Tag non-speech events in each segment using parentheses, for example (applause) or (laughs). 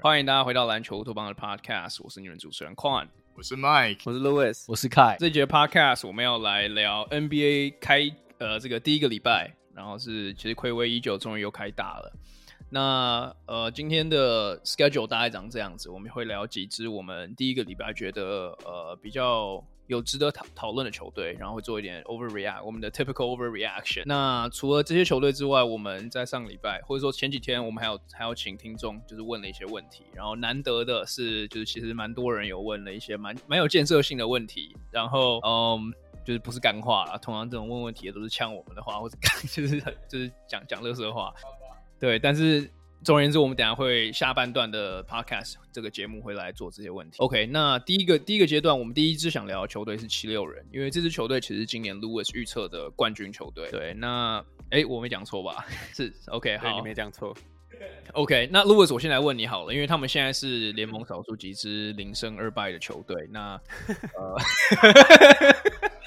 欢迎大家回到篮球乌托邦的 Podcast，我是你们主持人 Quan，我是 Mike，我是 Louis，我是 Kai。这节 Podcast 我们要来聊 NBA 开呃这个第一个礼拜，然后是其实暌违已久，终于又开打了。那呃今天的 schedule 大概长这样子，我们会聊几支我们第一个礼拜觉得呃比较。有值得讨讨论的球队，然后会做一点 overreact，我们的 typical overreaction。那除了这些球队之外，我们在上个礼拜或者说前几天，我们还有还有请听众就是问了一些问题。然后难得的是，就是其实蛮多人有问了一些蛮蛮有建设性的问题。然后嗯，就是不是干话啦，通常这种问问题的都是呛我们的话，或者 (laughs) 就是就是讲讲乐色话。对，但是。总而言之，我们等下会下半段的 podcast 这个节目会来做这些问题。OK，那第一个第一个阶段，我们第一支想聊的球队是七六人，因为这支球队其实今年 Lewis 预测的冠军球队。对，那哎，我没讲错吧？(laughs) 是 OK，好，你没讲错。(laughs) OK，那 Lewis，我先来问你好了，因为他们现在是联盟少数几支零胜二败的球队。那呃。(laughs)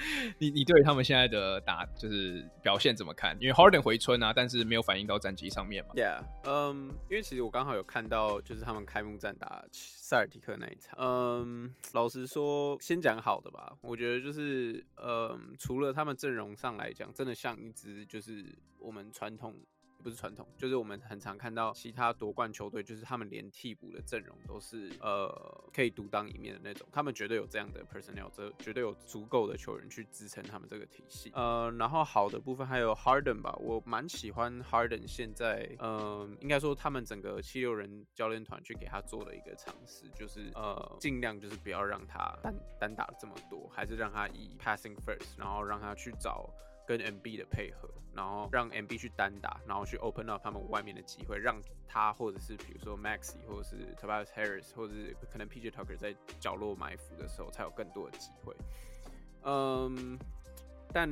(laughs) 你你对他们现在的打就是表现怎么看？因为 Harden 回春啊，但是没有反映到战绩上面嘛。Yeah，嗯、因为其实我刚好有看到，就是他们开幕战打塞尔提克那一场。嗯、老实说，先讲好的吧。我觉得就是，嗯、除了他们阵容上来讲，真的像一支就是我们传统。不是传统，就是我们很常看到其他夺冠球队，就是他们连替补的阵容都是呃可以独当一面的那种，他们绝对有这样的 personnel，这绝对有足够的球员去支撑他们这个体系。呃，然后好的部分还有 Harden 吧，我蛮喜欢 Harden 现在，嗯、应该说他们整个七六人教练团去给他做了一个尝试，就是呃尽量就是不要让他单单打这么多，还是让他以 passing first，然后让他去找。跟 MB 的配合，然后让 MB 去单打，然后去 open up 他们外面的机会，让他或者是比如说 Maxi 或者是 Tobias Harris 或者是可能 PJ Tucker 在角落埋伏的时候才有更多的机会。嗯，但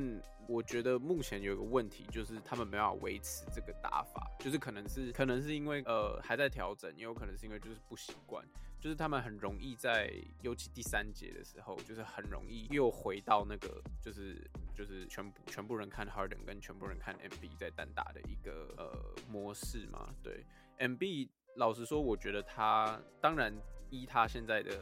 我觉得目前有一个问题，就是他们没办法维持这个打法，就是可能是可能是因为呃还在调整，也有可能是因为就是不习惯。就是他们很容易在，尤其第三节的时候，就是很容易又回到那个，就是就是全部全部人看 Harden 跟全部人看 MB 在单打的一个呃模式嘛。对，MB 老实说，我觉得他当然依他现在的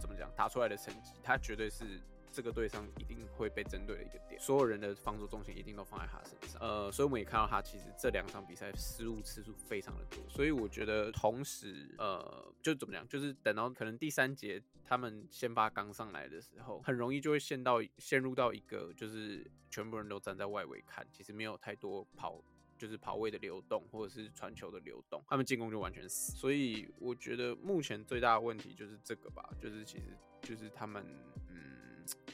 怎么讲打出来的成绩，他绝对是。这个队上一定会被针对的一个点，所有人的防守重心一定都放在他身上。呃，所以我们也看到他其实这两场比赛失误次数非常的多。所以我觉得，同时，呃，就怎么讲，就是等到可能第三节他们先发刚上来的时候，很容易就会陷到陷入到一个就是全部人都站在外围看，其实没有太多跑就是跑位的流动或者是传球的流动，他们进攻就完全死。所以我觉得目前最大的问题就是这个吧，就是其实就是他们。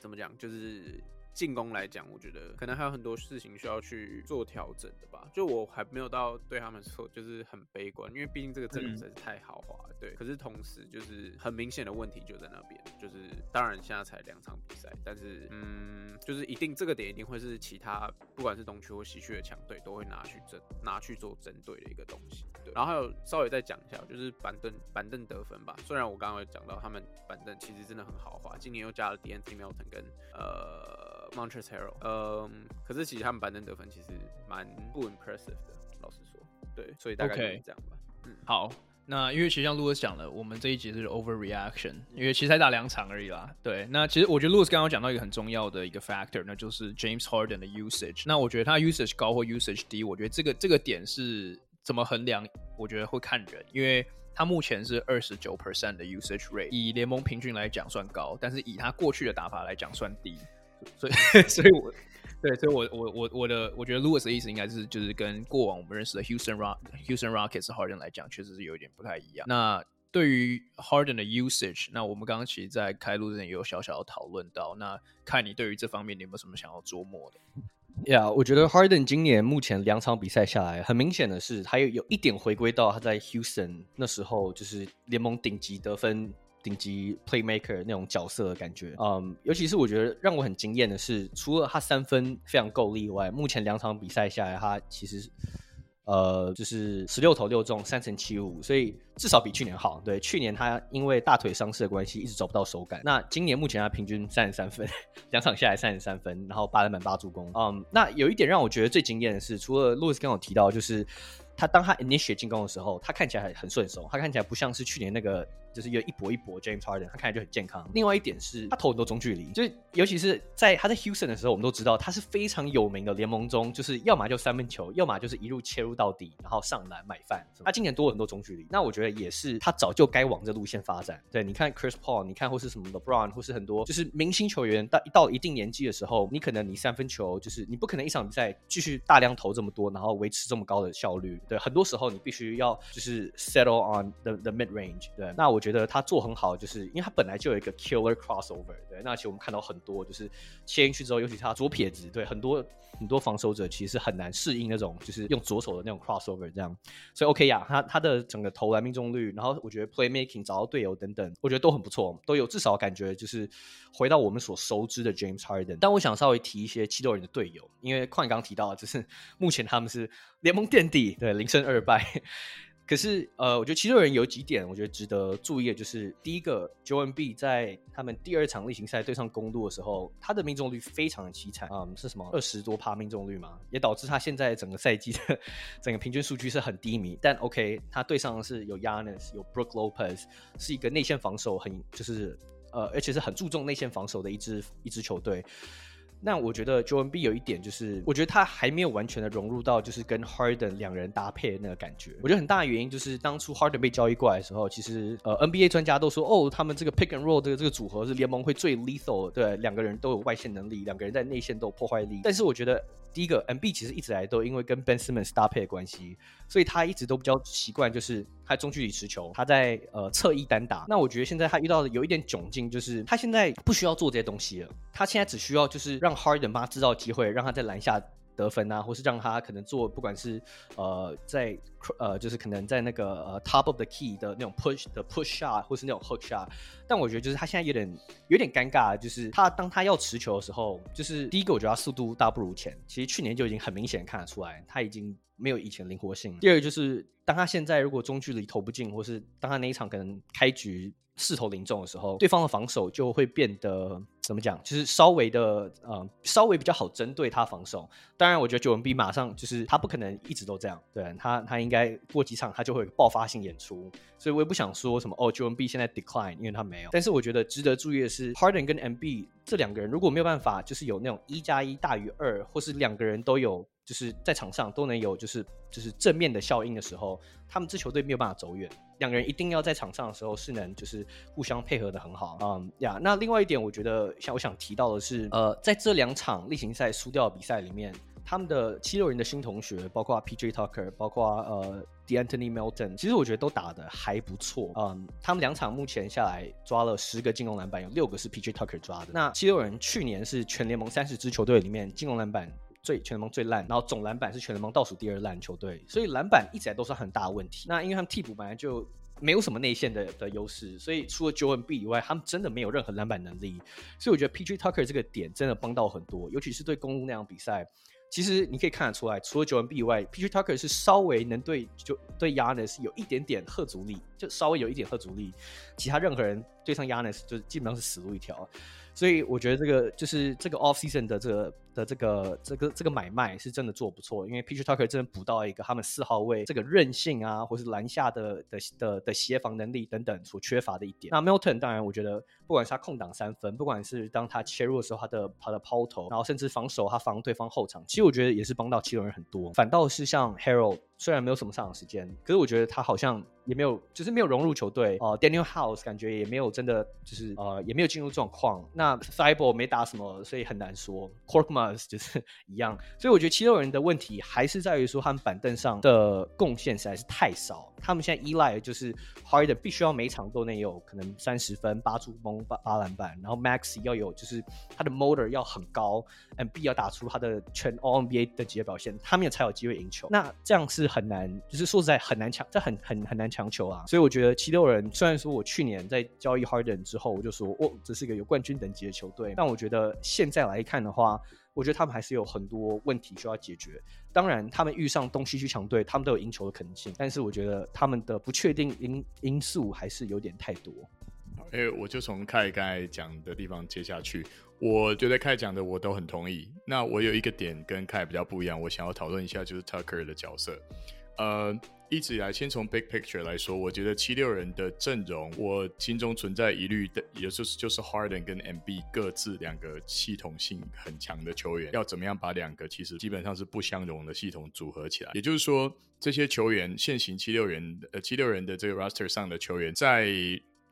怎么讲？就是进攻来讲，我觉得可能还有很多事情需要去做调整的吧。就我还没有到对他们说，就是很悲观，因为毕竟这个阵容实在是太豪华了。对，可是同时就是很明显的问题就在那边，就是当然现在才两场比赛，但是嗯，就是一定这个点一定会是其他不管是东区或西区的强队都会拿去针拿去做针对的一个东西。对，然后还有稍微再讲一下，就是板凳板凳得分吧。虽然我刚刚有讲到他们板凳其实真的很豪华，今年又加了 De'Anthony Melton 跟呃 Montrezl Harrell，嗯，可是其实他们板凳得分其实蛮不 impressive 的，老实说。对，所以大概就是这样吧。嗯，好。那因为其实像 Louis 讲了，我们这一集是 overreaction，因为其实才打两场而已啦。对，那其实我觉得 Louis 刚刚讲到一个很重要的一个 factor，那就是 James Harden 的 usage。那我觉得他 usage 高或 usage 低，我觉得这个这个点是怎么衡量？我觉得会看人，因为他目前是二十九 percent 的 usage rate，以联盟平均来讲算高，但是以他过去的打法来讲算低，所以 (laughs) 所以我。对，所以我，我我我的，我觉得 Louis 的意思应该是，就是跟过往我们认识的 Houston Rock、Houston Rockets Harden 来讲，确实是有一点不太一样。那对于 Harden 的 usage，那我们刚刚其实，在开录之前也有小小的讨论到。那看你对于这方面，你有没有什么想要琢磨的？呀我觉得 Harden 今年目前两场比赛下来，很明显的是，他有有一点回归到他在 Houston 那时候，就是联盟顶级得分。顶级 playmaker 那种角色的感觉，嗯，尤其是我觉得让我很惊艳的是，除了他三分非常够力以外，目前两场比赛下来，他其实呃，就是十六投六中，三成七五，所以至少比去年好。对，去年他因为大腿伤势的关系，一直找不到手感。那今年目前他平均三十三分，(laughs) 两场下来三十三分，然后八篮板八助攻。嗯，那有一点让我觉得最惊艳的是，除了路易斯刚刚提到，就是他当他 initiate 进攻的时候，他看起来很很顺手，他看起来不像是去年那个。就是有一搏一搏，James Harden，他看起来就很健康。另外一点是他投很多中距离，就是尤其是在他在 Houston 的时候，我们都知道他是非常有名的联盟中，就是要么就三分球，要么就是一路切入到底，然后上篮买饭。他今年多了很多中距离，那我觉得也是他早就该往这路线发展。对，你看 Chris Paul，你看或是什么 LeBron，或是很多就是明星球员到一到一定年纪的时候，你可能你三分球就是你不可能一场比赛继续大量投这么多，然后维持这么高的效率。对，很多时候你必须要就是 settle on the the mid range。对，那我我觉得他做很好。就是因为他本来就有一个 killer crossover，对，那其实我们看到很多就是切进去之后，尤其是他左撇子，对，很多很多防守者其实很难适应那种就是用左手的那种 crossover 这样，所以 OK 呀，他他的整个投篮命中率，然后我觉得 playmaking 找到队友等等，我觉得都很不错，都有至少感觉就是回到我们所熟知的 James Harden。但我想稍微提一些七六人的队友，因为矿刚提到，就是目前他们是联盟垫底，对，零胜二败。可是，呃，我觉得七六人有几点，我觉得值得注意的，就是第一个，Joel Embiid 在他们第二场例行赛对上公鹿的时候，他的命中率非常的凄惨啊，是什么二十多趴命中率嘛，也导致他现在整个赛季的整个平均数据是很低迷。但 OK，他对上的是有 Giannis，有 Brook Lopez，是一个内线防守很就是呃，而且是很注重内线防守的一支一支球队。那我觉得 Joel Embiid 有一点就是，我觉得他还没有完全的融入到就是跟 Harden 两人搭配的那个感觉。我觉得很大的原因就是当初 Harden 被交易过来的时候，其实呃 NBA 专家都说，哦，他们这个 Pick and Roll 这个这个组合是联盟会最 lethal 的，对，两个人都有外线能力，两个人在内线都有破坏力。但是我觉得。第一个 m b 其实一直来都因为跟 Ben Simmons 搭配的关系，所以他一直都比较习惯，就是他中距离持球，他在呃侧翼单打。那我觉得现在他遇到的有一点窘境，就是他现在不需要做这些东西了，他现在只需要就是让 Harden 帮他制造机会，让他在篮下。得分啊，或是让他可能做，不管是呃在呃就是可能在那个呃 top of the key 的那种 push 的 push shot，或是那种 hook shot。但我觉得就是他现在有点有点尴尬，就是他当他要持球的时候，就是第一个我觉得他速度大不如前，其实去年就已经很明显看得出来，他已经没有以前灵活性。第二个就是当他现在如果中距离投不进，或是当他那一场可能开局。势头零中的时候，对方的防守就会变得怎么讲？就是稍微的，呃，稍微比较好针对他防守。当然，我觉得九文 B 马上就是他不可能一直都这样，对他，他应该过几场他就会有爆发性演出。所以我也不想说什么哦，九文 B 现在 decline，因为他没有。但是我觉得值得注意的是，Harden 跟 MB 这两个人如果没有办法，就是有那种一加一大于二，或是两个人都有。就是在场上都能有就是就是正面的效应的时候，他们这球队没有办法走远。两个人一定要在场上的时候是能就是互相配合的很好。嗯呀，那另外一点，我觉得像我想提到的是，呃，在这两场例行赛输掉比赛里面，他们的七六人的新同学，包括 PJ Tucker，包括呃 De'Anthony Melton，其实我觉得都打得还不错。嗯，他们两场目前下来抓了十个进攻篮板，有六个是 PJ Tucker 抓的。那七六人去年是全联盟三十支球队里面进攻篮板。最全联盟最烂，然后总篮板是全联盟倒数第二烂球队，所以篮板一直来都是很大的问题。那因为他们替补本来就没有什么内线的的优势，所以除了 j o e n B 以外，他们真的没有任何篮板能力。所以我觉得 PJ Tucker 这个点真的帮到很多，尤其是对公路那场比赛。其实你可以看得出来，除了 j o e n B 以外，PJ Tucker 是稍微能对就对 Giannis 有一点点吓阻力，就稍微有一点吓阻力。其他任何人对上 Yannis 就基本上是死路一条。所以我觉得这个就是这个 off season 的这个的这个这个这个买卖是真的做不错，因为 PJ Tucker 真的补到一个他们四号位这个韧性啊，或是篮下的的的的协防能力等等所缺乏的一点。那 Milton 当然我觉得不管是他空档三分，不管是当他切入的时候他的他的抛投，然后甚至防守他防对方后场，其实我觉得也是帮到七六人很多。反倒是像 Harold 虽然没有什么上场时间，可是我觉得他好像也没有就是没有融入球队哦、呃、，Daniel House 感觉也没有真的就是呃也没有进入状况。那那 Thybulle 没打什么，所以很难说。c o r k m a s 就是 (laughs) 一样，所以我觉得七六人的问题还是在于说他们板凳上的贡献实在是太少。他们现在依赖的就是 Harden 必须要每场都能有可能三十分、八助攻、八八篮板，然后 Max 要有就是他的 motor 要很高，Embiid 要打出他的全 All NBA 的级别表现，他们也才有机会赢球。那这样是很难，就是说实在很难强，这很很很难强求啊。所以我觉得七六人虽然说我去年在交易 Harden 之后，我就说哦，这是一个有冠军等级的球队，但我觉得现在来看的话，我觉得他们还是有很多问题需要解决。当然，他们遇上东西区强队，他们都有赢球的可能性，但是我觉得他们的不确定因因素还是有点太多。哎、欸，我就从凯刚才讲的地方接下去。我觉得凯讲的我都很同意。那我有一个点跟凯比较不一样，我想要讨论一下，就是 Tucker 的角色。呃，一直以来，先从 Big Picture 来说，我觉得七六人的阵容，我心中存在疑虑的，也就是就是 Harden 跟 MB 各自两个系统性很强的球员，要怎么样把两个其实基本上是不相容的系统组合起来？也就是说，这些球员现行七六人呃七六人的这个 Roster 上的球员在。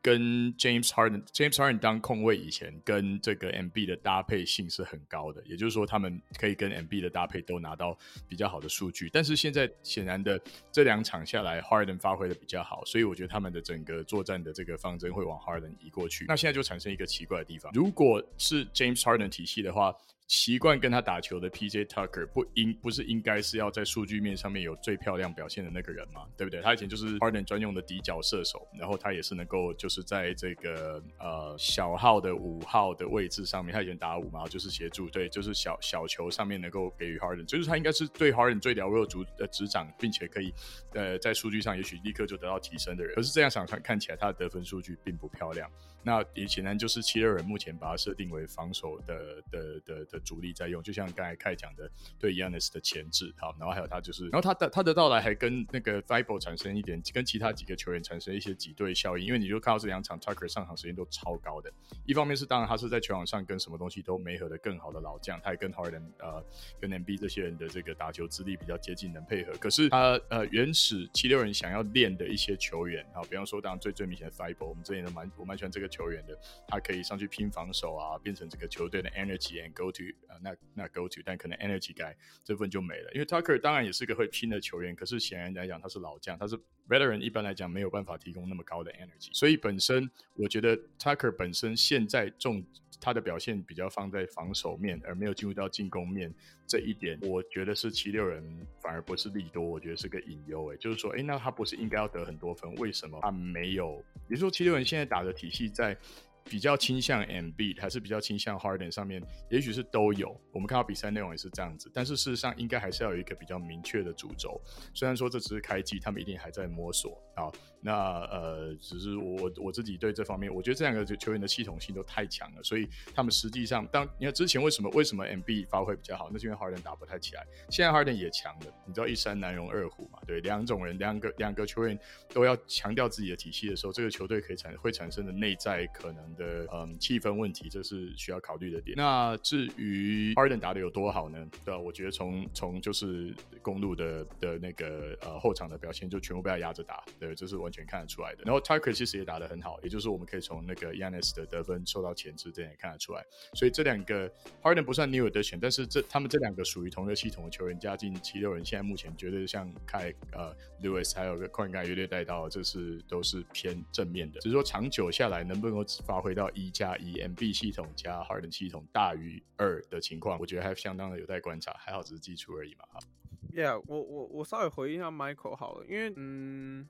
跟 James Harden James Harden 当控卫以前，跟这个 MB 的搭配性是很高的，也就是说，他们可以跟 MB 的搭配都拿到比较好的数据。但是现在显然的，这两场下来，Harden 发挥的比较好，所以我觉得他们的整个作战的这个方针会往 Harden 移过去。那现在就产生一个奇怪的地方，如果是 James Harden 体系的话。习惯跟他打球的 PJ Tucker 不应不是应该是要在数据面上面有最漂亮表现的那个人吗？对不对？他以前就是 Harden 专用的底角射手，然后他也是能够就是在这个呃小号的五号的位置上面，他以前打五嘛，就是协助，对，就是小小球上面能够给予 Harden，就是他应该是对 Harden 最了若指呃指掌，并且可以呃在数据上也许立刻就得到提升的人。可是这样想看看起来，他的得分数据并不漂亮。那也显然就是七六人目前把它设定为防守的的的的主力在用，就像刚才开讲的对 Giannis 的前置，好，然后还有他就是，然后他的他的到来还跟那个 Thibault 产生一点，跟其他几个球员产生一些挤兑效应，因为你就看到这两场 Tucker 上场时间都超高的，一方面是当然他是在球场上跟什么东西都没合的更好的老将，他也跟 Harden 呃跟 NB 这些人的这个打球资历比较接近，能配合，可是他呃原始七六人想要练的一些球员，好，比方说当然最最明显的 Thibault，我们之前都蛮我蛮喜欢这个球球员的，他可以上去拼防守啊，变成这个球队的 energy and go to 啊、呃，那那 go to，但可能 energy guy 这份就没了。因为 Tucker 当然也是个会拼的球员，可是显然来讲他是老将，他是 veteran，一般来讲没有办法提供那么高的 energy。所以本身我觉得 Tucker 本身现在重他的表现比较放在防守面，而没有进入到进攻面这一点，我觉得是七六人反而不是利多，我觉得是个隐忧。哎，就是说，哎，那他不是应该要得很多分？为什么他没有？也就是说，七六人现在打的体系在。比较倾向 M B，还是比较倾向 Harden 上面，也许是都有。我们看到比赛内容也是这样子，但是事实上应该还是要有一个比较明确的主轴。虽然说这只是开机，他们一定还在摸索好。那呃，只是我我自己对这方面，我觉得这两个球员的系统性都太强了，所以他们实际上，当你看之前为什么为什么 M B 发挥比较好，那是因为 Harden 打不太起来。现在 Harden 也强了，你知道一山难容二虎嘛？对，两种人，两个两个球员都要强调自己的体系的时候，这个球队可以产会产生的内在可能的嗯气氛问题，这是需要考虑的点。那至于 Harden 打的有多好呢？对吧？我觉得从从就是公路的的那个呃后场的表现，就全部被他压着打，对，这是。完全看得出来的，然后 Tucker 其实也打得很好，也就是我们可以从那个 Giannis 的得分受到牵制，这点也看得出来。所以这两个 Harden 不算 new addition，但是这他们这两个属于同一个系统的球员加进七六人，现在目前绝对像凯呃 Lewis 还有个矿盖约略带到，这是都是偏正面的。只是说长久下来能不能够发挥到一加一 MB 系统加 Harden 系统大于二的情况，我觉得还相当的有待观察。还好只是基础而已嘛。Yeah，我我我稍微回应一下 Michael 好了，因为嗯。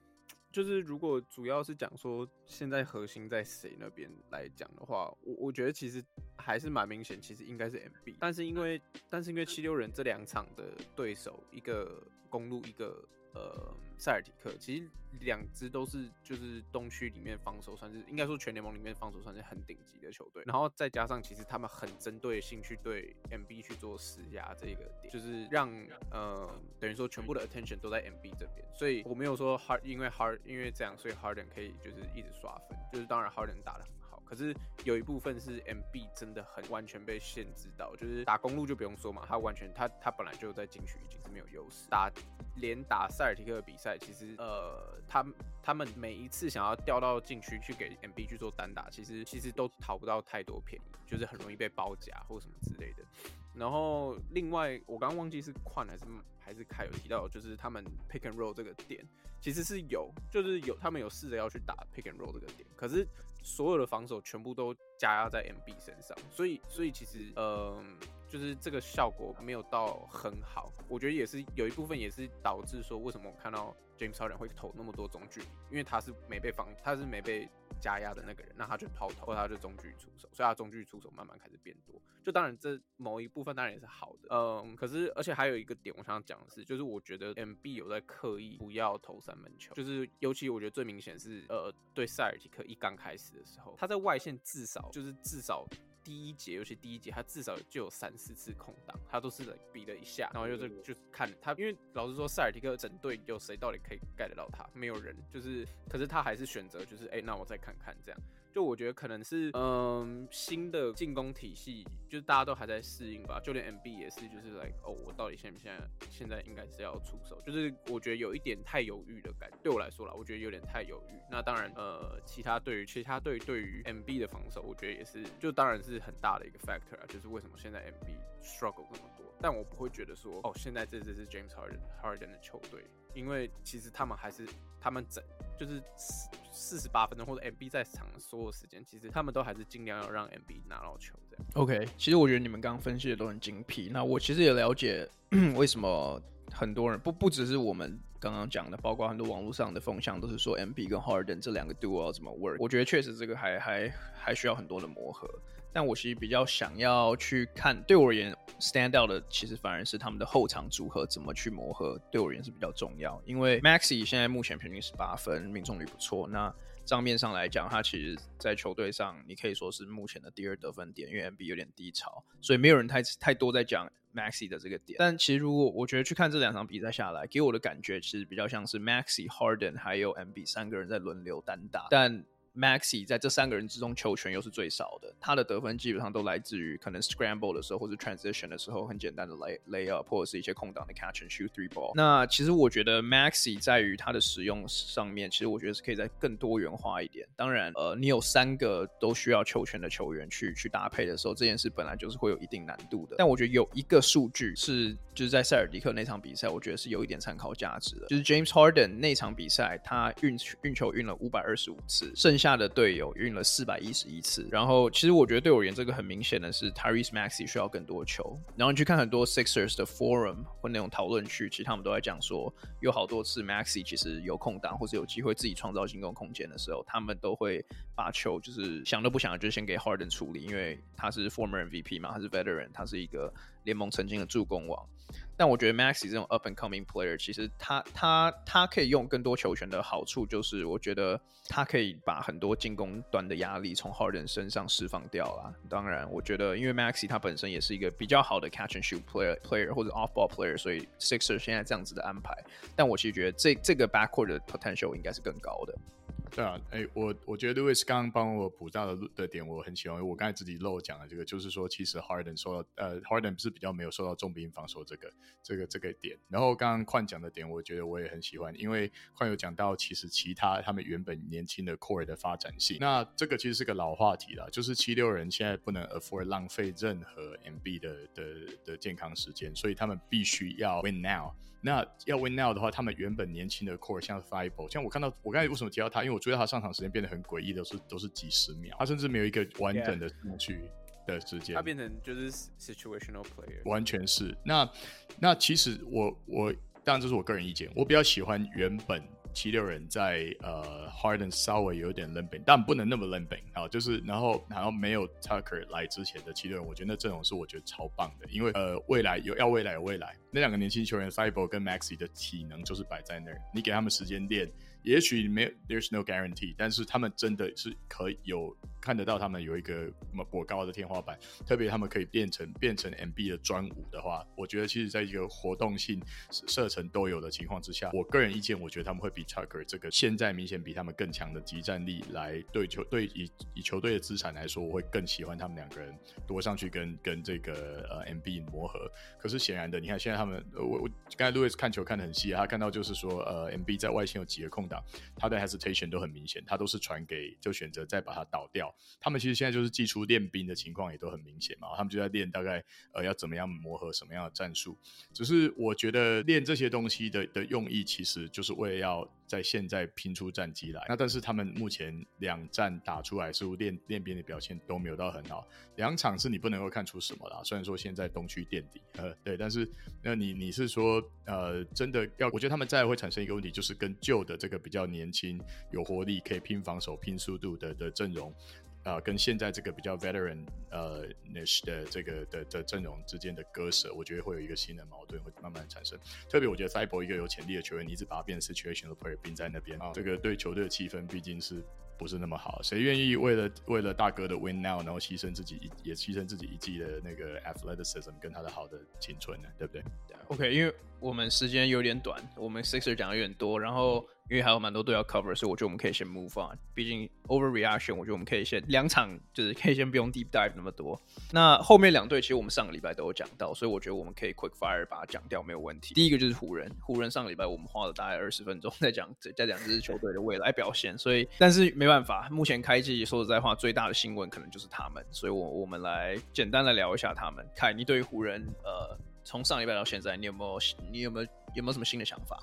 就是如果主要是讲说现在核心在谁那边来讲的话，我我觉得其实还是蛮明显，其实应该是 MB，但是因为但是因为七六人这两场的对手，一个公路，一个呃塞尔提克，其实。两支都是就是东区里面防守算是应该说全联盟里面防守算是很顶级的球队，然后再加上其实他们很针对性去对 MB 去做施压这个点，就是让呃等于说全部的 attention 都在 MB 这边，所以我没有说 Hard 因为 Hard 因为这样所以 Harden 可以就是一直刷分，就是当然 Harden 打得很好，可是有一部分是 MB 真的很完全被限制到，就是打公路就不用说嘛，他完全他他本来就在禁区已经是没有优势，打连打塞尔提克的比赛其实呃。他他们每一次想要调到禁区去给 MB 去做单打，其实其实都讨不到太多便宜，就是很容易被包夹或什么之类的。然后另外我刚忘记是宽还是还是凯有提到，就是他们 pick and roll 这个点其实是有，就是有他们有试着要去打 pick and roll 这个点，可是所有的防守全部都加压在 MB 身上，所以所以其实嗯。就是这个效果没有到很好。我觉得也是有一部分也是导致说为什么我看到 James Harden 会投那么多中距，因为他是没被防，他是没被加压的那个人，那他就抛投，他就中距出手，所以他中距出手慢慢开始变多。就当然这某一部分当然也是好的，嗯，可是而且还有一个点我想讲的是，就是我觉得 MB 有在刻意不要投三分球，就是尤其我觉得最明显是呃对塞尔提克一刚开始的时候，他在外线至少就是至少。第一节，尤其第一节，他至少就有三四次空档，他都是比了一下，然后就是就看他，因为老实说，塞尔提克整队有谁到底可以盖得到他？没有人，就是，可是他还是选择就是，哎、欸，那我再看看这样。就我觉得可能是，嗯，新的进攻体系，就是大家都还在适应吧。就连 MB 也是，就是来，哦，我到底现不现在现在应该是要出手？就是我觉得有一点太犹豫的感觉，对我来说啦，我觉得有点太犹豫。那当然，呃，其他对于其他队对于 MB 的防守，我觉得也是，就当然是很大的一个 factor 啊。就是为什么现在 MB struggle 那么多？但我不会觉得说，哦，现在这支是 James Harden Harden 的球队，因为其实他们还是他们整就是四四十八分钟或者 MB 在场的所有时间，其实他们都还是尽量要让 MB 拿到球这样。OK，其实我觉得你们刚刚分析的都很精辟。那我其实也了解 (clears throat) 为什么很多人不不只是我们刚刚讲的，包括很多网络上的风向都是说 MB 跟 Harden 这两个 duo 要怎么 work。我觉得确实这个还还还需要很多的磨合。但我其实比较想要去看，对我而言，stand out 的其实反而是他们的后场组合怎么去磨合，对我而言是比较重要。因为 Maxi 现在目前平均十八分，命中率不错。那账面上来讲，他其实在球队上，你可以说是目前的第二得分点，因为 MB 有点低潮，所以没有人太太多在讲 Maxi 的这个点。但其实如果我觉得去看这两场比赛下来，给我的感觉其实比较像是 Maxi、Harden 还有 MB 三个人在轮流单打，但 Maxi 在这三个人之中球权又是最少的，他的得分基本上都来自于可能 scramble 的时候或者 transition 的时候很简单的 lay lay up 或者是一些空档的 catch and shoot three ball。那其实我觉得 Maxi 在于他的使用上面，其实我觉得是可以再更多元化一点。当然，呃，你有三个都需要球权的球员去去搭配的时候，这件事本来就是会有一定难度的。但我觉得有一个数据是就是在塞尔迪克那场比赛，我觉得是有一点参考价值的，就是 James Harden 那场比赛他运运球运了五百二十五次，剩下。下的队友运了四百一十一次，然后其实我觉得对我而言，这个很明显的是 Tyrese Maxey 需要更多球。然后你去看很多 Sixers 的 Forum 或那种讨论区，其实他们都在讲说，有好多次 Maxey 其实有空档或者有机会自己创造进攻空间的时候，他们都会把球就是想都不想就先给 Harden 处理，因为他是 Former MVP 嘛，他是 Veteran，他是一个联盟曾经的助攻王。但我觉得 Maxi 这种 up and coming player，其实他他他可以用更多球权的好处，就是我觉得他可以把很多进攻端的压力从 Harden 身上释放掉了。当然，我觉得因为 Maxi 他本身也是一个比较好的 catch and shoot player player 或者 off ball player，所以 Sixer 现在这样子的安排，但我其实觉得这这个 backcourt 的 potential 应该是更高的。对啊，哎，我我觉得 Louis 刚刚帮我补到的的点，我很喜欢。我刚才自己漏讲了这个，就是说，其实 Harden 受到呃，Harden 是比较没有受到重兵防守这个这个这个点。然后刚刚宽讲的点，我觉得我也很喜欢，因为宽有讲到其实其他他们原本年轻的 core 的发展性。那这个其实是个老话题了，就是七六人现在不能 afford 浪费任何 MB 的的的健康时间，所以他们必须要 win now。那要 win now 的话，他们原本年轻的 core 像 Fireball，像我看到我刚才为什么提到他，因为我注意到他上场时间变得很诡异，都是都是几十秒，他甚至没有一个完整的数据的时间，他变成就是 situational player，完全是。那那其实我我当然这是我个人意见，我比较喜欢原本。七六人在呃，Harden 稍微有点 limping，但不能那么 limping 啊，就是然后然后没有 Tucker 来之前的七六人，我觉得那阵容是我觉得超棒的，因为呃未来有要未来有未来，那两个年轻球员 Cyber 跟 Maxi 的体能就是摆在那儿，你给他们时间练。也许没有，There's no guarantee，但是他们真的是可以有看得到，他们有一个那么过高的天花板。特别他们可以变成变成 MB 的专武的话，我觉得其实在一个活动性、射程都有的情况之下，我个人意见，我觉得他们会比 Tucker 这个现在明显比他们更强的集战力来对球队以以球队的资产来说，我会更喜欢他们两个人多上去跟跟这个呃 MB 磨合。可是显然的，你看现在他们，我我刚才 Louis 看球看得很细，他看到就是说呃 MB 在外线有几个空档。他的 hesitation 都很明显，他都是传给就选择再把它倒掉。他们其实现在就是祭出练兵的情况也都很明显嘛，他们就在练大概呃要怎么样磨合什么样的战术。只是我觉得练这些东西的的用意其实就是为了要在现在拼出战绩来。那但是他们目前两战打出来，似乎练练兵的表现都没有到很好。两场是你不能够看出什么啦。虽然说现在东区垫底，呃，对，但是那你你是说，呃，真的要？我觉得他们再会产生一个问题，就是跟旧的这个比较年轻、有活力、可以拼防守、拼速度的的阵容。啊、呃，跟现在这个比较 veteran 呃 niche 的这个的的阵容之间的割舍，我觉得会有一个新的矛盾会慢慢产生。特别我觉得 Thybulle 一个有潜力的球员，你一直把他变成 situational player，并在那边啊，这个对球队的气氛毕竟是不是那么好。谁愿意为了为了大哥的 win now，然后牺牲自己一也牺牲自己一季的那个 athleticism 跟他的好的青春呢？对不对？OK，因为我们时间有点短，我们 Sixer 讲的有点多，然后。因为还有蛮多队要 cover，所以我觉得我们可以先 move on。毕竟 overreaction，我觉得我们可以先两场就是可以先不用 deep dive 那么多。那后面两队其实我们上个礼拜都有讲到，所以我觉得我们可以 quick fire 把它讲掉没有问题。第一个就是湖人，湖人上个礼拜我们花了大概二十分钟 (laughs) 在讲在讲这支球队的未来表现，所以但是没办法，目前开季说实在话最大的新闻可能就是他们，所以我我们来简单的聊一下他们。凯，你对于湖人呃从上礼拜到现在，你有没有你有没有有没有什么新的想法？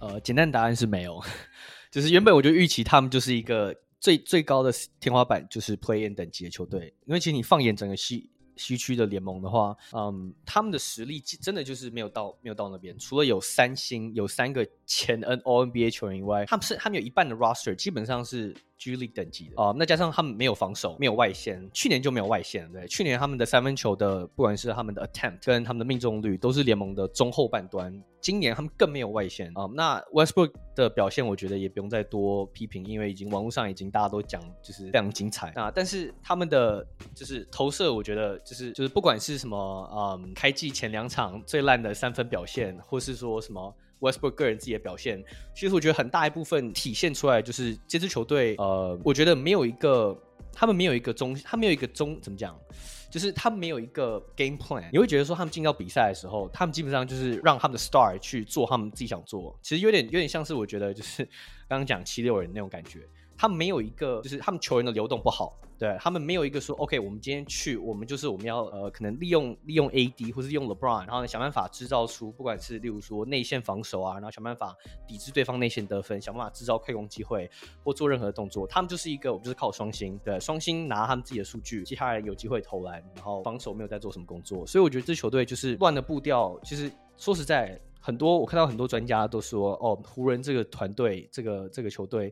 呃，简单答案是没有，(laughs) 就是原本我就预期他们就是一个最最高的天花板，就是 play in 等级的球队。因为其实你放眼整个西西区的联盟的话，嗯，他们的实力真的就是没有到没有到那边。除了有三星，有三个前 N O N B A 球员以外，他们是他们有一半的 roster 基本上是。距离等级的哦、呃，那加上他们没有防守，没有外线，去年就没有外线，对，去年他们的三分球的，不管是他们的 attempt 跟他们的命中率，都是联盟的中后半端。今年他们更没有外线啊、呃。那 Westbrook 的表现，我觉得也不用再多批评，因为已经网络上已经大家都讲，就是非常精彩啊。但是他们的就是投射，我觉得就是就是不管是什么，嗯，开季前两场最烂的三分表现，或是说什么。Westbrook 个人自己的表现，其实我觉得很大一部分体现出来就是这支球队，呃，我觉得没有一个，他们没有一个中，他们没有一个中，怎么讲？就是他们没有一个 game plan。你会觉得说他们进到比赛的时候，他们基本上就是让他们的 star 去做他们自己想做，其实有点有点像是我觉得就是 (laughs) 刚刚讲七六人那种感觉。他们没有一个，就是他们球员的流动不好，对他们没有一个说，OK，我们今天去，我们就是我们要呃，可能利用利用 AD 或是用 LeBron，然后呢想办法制造出，不管是例如说内线防守啊，然后想办法抵制对方内线得分，想办法制造快攻机会或做任何动作，他们就是一个，我们就是靠双星，对，双星拿他们自己的数据，其他人有机会投篮，然后防守没有在做什么工作，所以我觉得这球队就是乱的步调，其实说实在，很多我看到很多专家都说，哦，湖人这个团队，这个这个球队。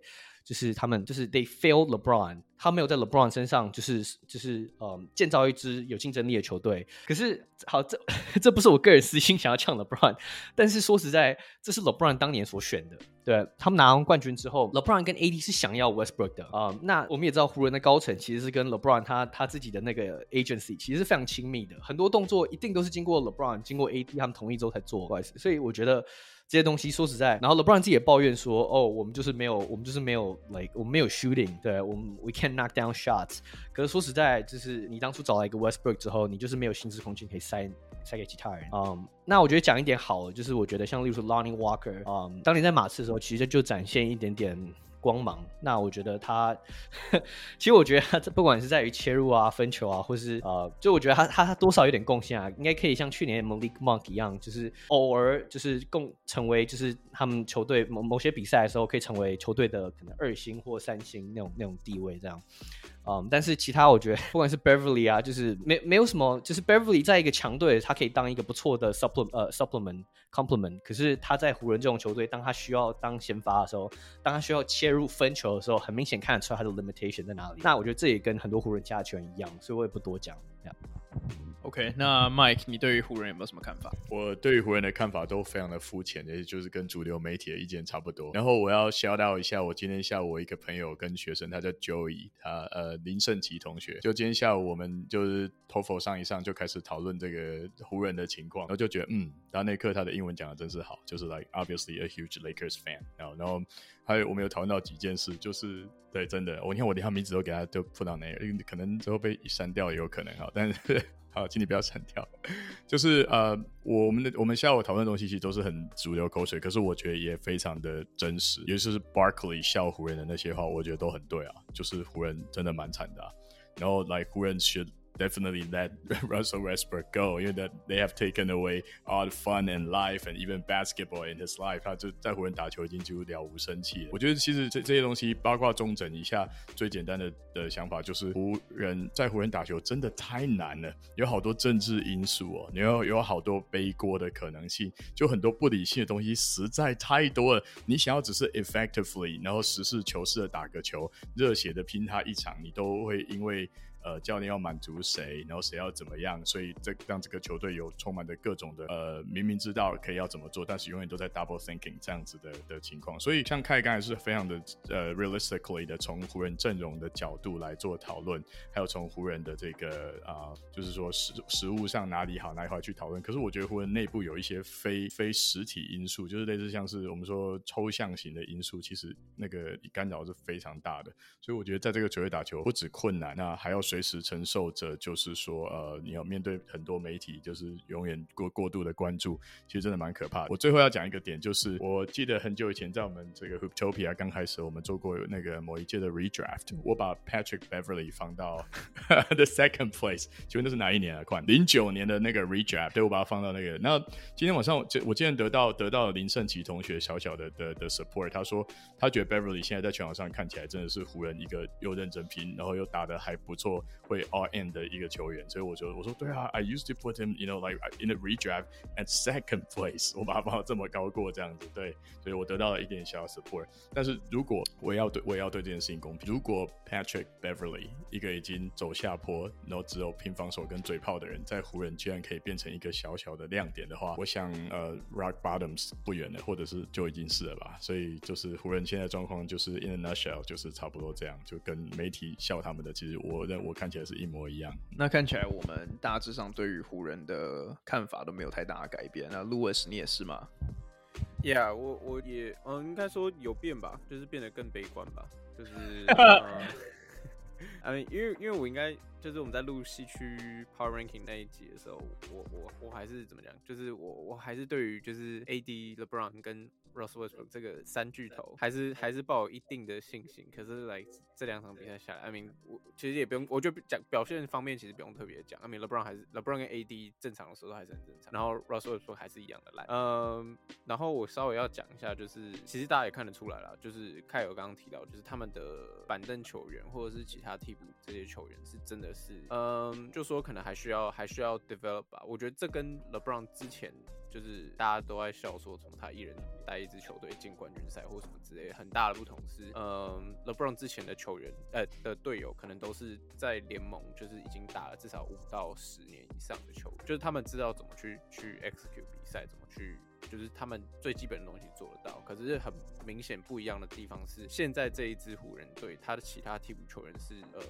就是他们就是 they fail LeBron，他没有在 LeBron 身上就是就是嗯建造一支有竞争力的球队。可是好，这 (laughs) 这不是我个人私心想要呛 LeBron，(laughs) 但是说实在，这是 LeBron 当年所选的。对，他们拿完冠军之后，LeBron 跟 AD 是想要 Westbrook 的啊、嗯。那我们也知道湖人的高层其实是跟 LeBron 他他自己的那个 agency 其实是非常亲密的，很多动作一定都是经过 LeBron 经过 AD 他们同意之后才做。不好意思，所以我觉得。这些东西说实在，然后 LeBron 自己也抱怨说：“哦，我们就是没有，我们就是没有，like 我们没有 shooting，对我们 we can't knock down shots。可是说实在，就是你当初找了一个 Westbrook 之后，你就是没有薪资空间可以塞塞给其他人。嗯、那我觉得讲一点好的，就是我觉得像例如说 Lonnie Walker，嗯、um，当年在马刺的时候，其实就展现一点点。”光芒，那我觉得他，(laughs) 其实我觉得他不管是在于切入啊、分球啊，或是呃，就我觉得他他他多少有点贡献啊，应该可以像去年 Malik Monk 一样，就是偶尔就是共成为就是他们球队某某些比赛的时候，可以成为球队的可能二星或三星那种那种地位这样。嗯，但是其他我觉得不管是 Beverly 啊，就是没没有什么，就是 Beverly 在一个强队，他可以当一个不错的 supplement 呃 supplement complement。可是他在湖人这种球队，当他需要当先发的时候，当他需要切入分球的时候，很明显看得出来他的 limitation 在哪里。那我觉得这也跟很多湖人家权一样，所以我也不多讲。OK，那 Mike，你对于湖人有没有什么看法？我对于湖人的看法都非常的肤浅，也就是跟主流媒体的意见差不多。然后我要 shout out 一下，我今天下午我一个朋友跟学生，他叫 Joey，他呃林胜奇同学。就今天下午我们就是 TOEFL 上一上就开始讨论这个湖人的情况，然后就觉得嗯，然后那刻他的英文讲的真是好，就是 like obviously a huge Lakers fan。然后然后还有我们有讨论到几件事，就是对真的，我你看我连他名字都给他都 put 到那里，因为可能之后被删掉也有可能哈，但是。啊，请你不要删掉。就是呃，我们的我们下午讨论的东西其实都是很主流口水，可是我觉得也非常的真实。尤其是 Barkley 笑湖人的那些话，我觉得都很对啊。就是湖人真的蛮惨的。然后来湖人 should definitely let (laughs) Russell Westbrook go，因为 that they have taken away all the fun and life and even basketball in his life。他就在湖人打球已经几乎了无生气了。我觉得其实这这些东西，包括中整一下，最简单的的想法就是湖人，在湖人打球真的太难了，有好多政治因素哦，你要有好多背锅的可能性，就很多不理性的东西实在太多了。你想要只是 effectively，然后实事求是的打个球，热血的拼他一场，你都会因为。呃，教练要满足谁，然后谁要怎么样，所以这让这个球队有充满的各种的呃，明明知道可以要怎么做，但是永远都在 double thinking 这样子的的情况。所以像凯刚才是非常的呃 realistically 的从湖人阵容的角度来做讨论，还有从湖人的这个啊、就是说实实物上哪里好哪里坏去讨论。可是我觉得湖人内部有一些非非实体因素，就是类似像是我们说抽象型的因素，其实那个干扰是非常大的。所以我觉得在这个球队打球不止困难，那还要。随时承受着，就是说，呃，你要面对很多媒体，就是永远过过度的关注，其实真的蛮可怕的。我最后要讲一个点，就是我记得很久以前在我们这个 Hooptopia 刚开始，我们做过那个某一届的 Redraft，我把 Patrick Beverly 放到 (laughs) the second place，请问那是哪一年啊？快零九年的那个 Redraft，对，我把它放到那个。那今天晚上，我我今天得到得到林胜奇同学小小的的的 support，他说他觉得 Beverly 现在在球场上看起来真的是湖人一个又认真拼，然后又打得还不错。会 all in 的一个球员，所以我就我说对啊，I used to put him，you know like in the redraft at second place，我把他放到这么高过这样子，对，所以我得到了一点小 support。但是如果我要对我也要对这件事情公平，如果 Patrick Beverly 一个已经走下坡，然后只有拼防守跟嘴炮的人，在湖人居然可以变成一个小小的亮点的话，我想呃 rock bottoms 不远了，或者是就已经是了吧。所以就是湖人现在状况就是 in a nutshell 就是差不多这样，就跟媒体笑他们的，其实我认为我看起来。是一模一样。那看起来我们大致上对于湖人的看法都没有太大的改变。那 Louis，你也是吗？Yeah，我我也嗯，应该说有变吧，就是变得更悲观吧。就是，(laughs) 嗯，因为因为我应该就是我们在录西区 Power Ranking 那一集的时候，我我我还是怎么讲？就是我我还是对于就是 AD、LeBron 跟 Russell Westbrook 这个三巨头，还是还是抱有一定的信心。可是来。这两场比赛下来，I mean，我其实也不用，我觉得讲表现方面其实不用特别讲。I mean，LeBron 还是 LeBron 跟 AD 正常的时候还是很正常，然后 Russell 说还是一样的烂。嗯，然后我稍微要讲一下，就是其实大家也看得出来了，就是凯尔刚刚提到，就是他们的板凳球员或者是其他替补这些球员是真的是，嗯，就说可能还需要还需要 develop 吧。我觉得这跟 LeBron 之前。就是大家都在笑说，从他一人带一支球队进冠军赛或什么之类，很大的不同是，嗯，LeBron 之前的球员，呃，的队友可能都是在联盟，就是已经打了至少五到十年以上的球员，就是他们知道怎么去去 execute 比赛，怎么去。就是他们最基本的东西做得到，可是很明显不一样的地方是，现在这一支湖人队，他的其他替补球员是，呃，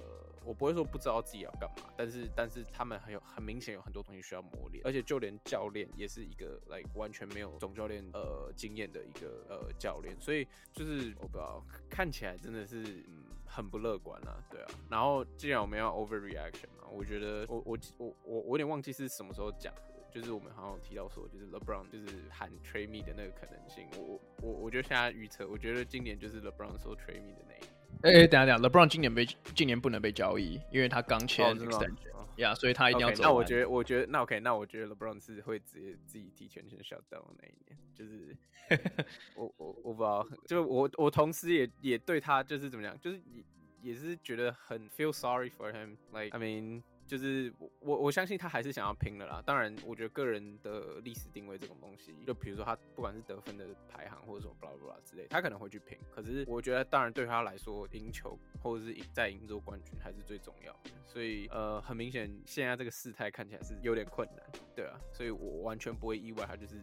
我不会说不知道自己要干嘛，但是但是他们很有很明显有很多东西需要磨练，而且就连教练也是一个来、like, 完全没有总教练呃经验的一个呃教练，所以就是我不知道看起来真的是嗯很不乐观啊，对啊，然后既然我们要 overreaction 嘛，我觉得我我我我我有点忘记是什么时候讲。就是我们好像有提到说，就是 LeBron 就是喊 Trade Me 的那个可能性。我我我就现在预测，我觉得今年就是 LeBron 说 Trade Me 的那一年。哎、欸欸，等下等下，LeBron 今年被今年不能被交易，因为他刚签 extension，呀，所以他一定要走。Okay, 那我觉得，我觉得那 OK，那我觉得 LeBron 是会直接自己提前先 shut down 那一年。就是 (laughs) 我我我不知道，就我我同时也也对他就是怎么样，就是也也是觉得很 feel sorry for him，like I mean。就是我我相信他还是想要拼的啦。当然，我觉得个人的历史定位这种东西，就比如说他不管是得分的排行或者什么 blah blah 之类，他可能会去拼。可是我觉得，当然对他来说，赢球或者是赢再赢做冠军还是最重要的。所以呃，很明显现在这个事态看起来是有点困难，对啊。所以我完全不会意外，他就是。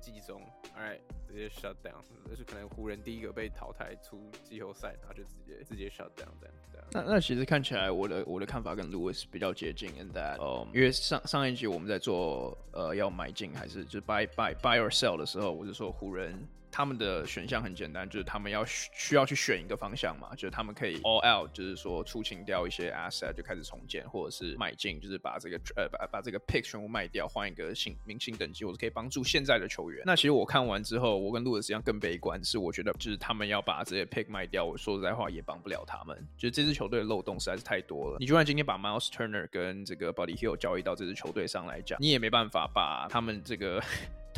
季中，Alright，直接 shut down，就是可能湖人第一个被淘汰出季后赛，然后就直接直接 shut down 这样。那那其实看起来我的我的看法跟 Louis 比较接近，in that，呃，因为上上一集我们在做呃要买进还是就 buy buy buy or sell 的时候，我就说湖人。他们的选项很简单，就是他们要需要去选一个方向嘛，就是他们可以 all out，就是说出清掉一些 asset 就开始重建，或者是买进，就是把这个呃把把这个 pick 全部卖掉，换一个新明星等级，或者可以帮助现在的球员。那其实我看完之后，我跟路德斯一样更悲观，是我觉得就是他们要把这些 pick 卖掉，我说实在话也帮不了他们。就是这支球队的漏洞实在是太多了。你就算今天把 Miles Turner 跟这个 Buddy Hield 交易到这支球队上来讲，你也没办法把他们这个。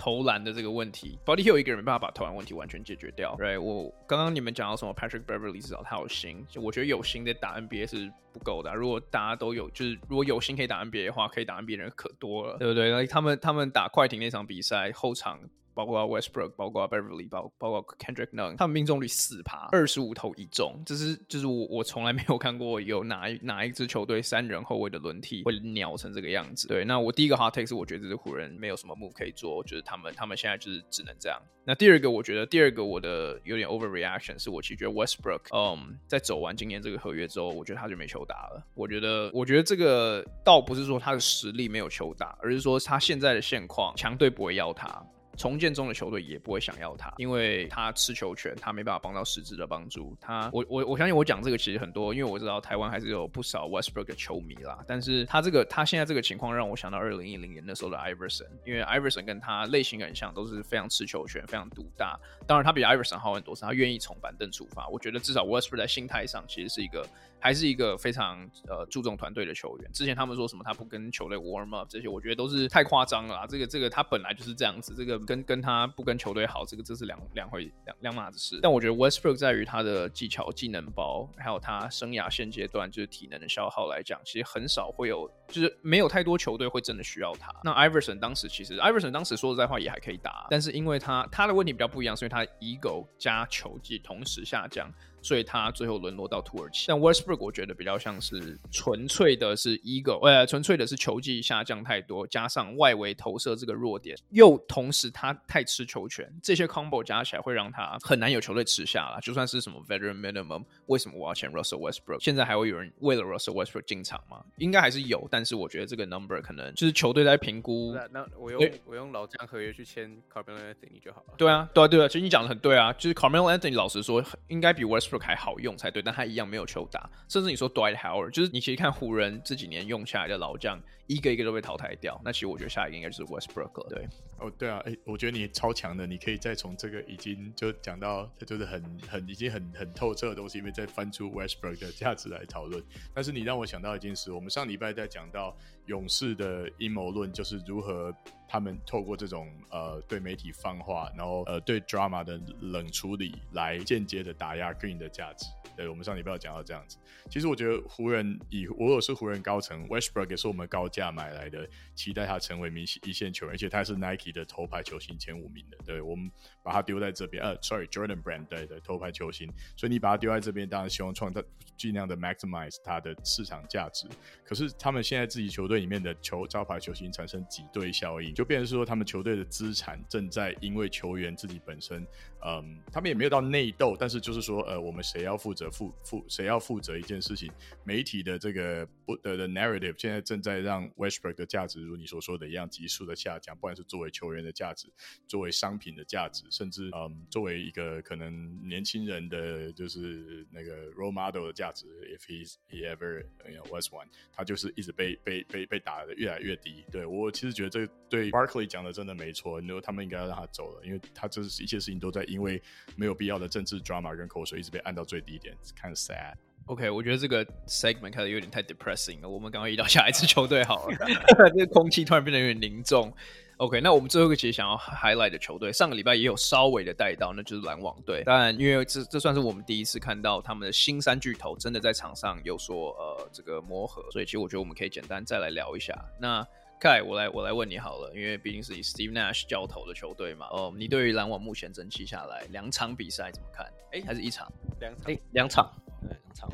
投篮的这个问题，Body Hill 一个人没办法把投篮问题完全解决掉。Right，我刚刚你们讲到什么 Patrick Beverly 至少他有心，我觉得有心的打 NBA 是不够的。如果大家都有，就是如果有心可以打 NBA 的话，可以打 NBA 的人可多了，对不对？那他们他们打快艇那场比赛后场。包括 Westbrook，包括 Beverly，包包括 Kendrick Nunn，他们命中率四趴，二十五投一中，这是就是我我从来没有看过有哪一哪一支球队三人后卫的轮替会鸟成这个样子。对，那我第一个 hot take 是我觉得这支湖人没有什么 move 可以做，就是他们他们现在就是只能这样。那第二个我觉得第二个我的有点 overreaction 是我其实觉得 Westbrook，嗯，在走完今年这个合约之后，我觉得他就没球打了。我觉得我觉得这个倒不是说他的实力没有球打，而是说他现在的现况强队不会要他。重建中的球队也不会想要他，因为他吃球权，他没办法帮到实质的帮助。他，我我我相信我讲这个其实很多，因为我知道台湾还是有不少 Westbrook 的球迷啦。但是他这个他现在这个情况让我想到二零一零年那时候的 Iverson，因为 Iverson 跟他类型很像，都是非常吃球权、非常独大。当然他比 Iverson 好很多，是他愿意从板凳出发。我觉得至少 Westbrook 在心态上其实是一个。还是一个非常呃注重团队的球员。之前他们说什么他不跟球队 warm up 这些，我觉得都是太夸张了啦。这个这个他本来就是这样子，这个跟跟他不跟球队好，这个这是两两回两两码子事。但我觉得 Westbrook 在于他的技巧、技能包，还有他生涯现阶段就是体能的消耗来讲，其实很少会有，就是没有太多球队会真的需要他。那 Iverson 当时其实 Iverson 当时说实在话也还可以打，但是因为他他的问题比较不一样，所以他 ego 加球技同时下降。所以他最后沦落到土耳其，但 Westbrook 我觉得比较像是纯粹的是 ego，呃，纯粹的是球技下降太多，加上外围投射这个弱点，又同时他太吃球权，这些 combo 加起来会让他很难有球队吃下了。就算是什么 veteran minimum，为什么我要签 Russell Westbrook？现在还会有人为了 Russell Westbrook 进场吗？应该还是有，但是我觉得这个 number 可能就是球队在评估。那那我用我用老将合约去签 Carmelo Anthony 就好了。对啊，对啊，对啊，其实你讲的很对啊，就是 Carmelo Anthony 老实说应该比 Westbrook 还好用才对，但他一样没有球打，甚至你说 Dwight Howard，就是你其实看湖人这几年用下来的老将，一个一个都被淘汰掉。那其实我觉得下一个应该就是 Westbrook 了。对，哦，对啊，哎，我觉得你超强的，你可以再从这个已经就讲到，就是很很已经很很透彻的东西，因为再翻出 Westbrook 的价值来讨论。但是你让我想到一件事，我们上礼拜在讲到勇士的阴谋论，就是如何。他们透过这种呃对媒体放话，然后呃对 drama 的冷处理，来间接的打压 Green 的价值。对，我们上礼拜有讲到这样子。其实我觉得湖人以我也是湖人高层，Westbrook 也是我们高价买来的，期待他成为明星一线球员，而且他是 Nike 的头牌球星前五名的。对，我们把它丢在这边，呃，Sorry，Jordan Brand 对的头牌球星，所以你把它丢在这边，当然希望创造尽量的 maximize 它的市场价值。可是他们现在自己球队里面的球招牌球星产生挤兑效应，就变成说他们球队的资产正在因为球员自己本身，嗯，他们也没有到内斗，但是就是说，呃，我们谁要负责负负谁要负责一件事情，媒体的这个不的的 narrative 现在正在让 Westbrook 的价值如你所说的一样急速的下降，不管是作为球员的价值，作为商品的价值，甚至嗯，作为一个可能年轻人的就是那个 role model 的价值，if he's he ever you know was one，他就是一直被被被被打的越来越低。对，我其实觉得这对 Barkley 讲的真的没错，你说他们应该要让他走了，因为他这是一切事情都在因为没有必要的政治 drama 跟口水一直被按到最低点，kind of sad。OK，我觉得这个 segment 开始有点太 depressing 了，我们赶快移到下一支 (laughs) 球队好了。(laughs) (laughs) 这个空气突然变得有点凝重。OK，那我们最后一个其实想要 highlight 的球队，上个礼拜也有稍微的带到，那就是篮网队。当然，因为这这算是我们第一次看到他们的新三巨头真的在场上有所呃这个磨合，所以其实我觉得我们可以简单再来聊一下。那 Kai，我来我来问你好了，因为毕竟是以 Steve Nash 教头的球队嘛。哦，你对于篮网目前整体下来两场比赛怎么看？哎、欸，还是一场？两场？哎、欸，两场。对，两场。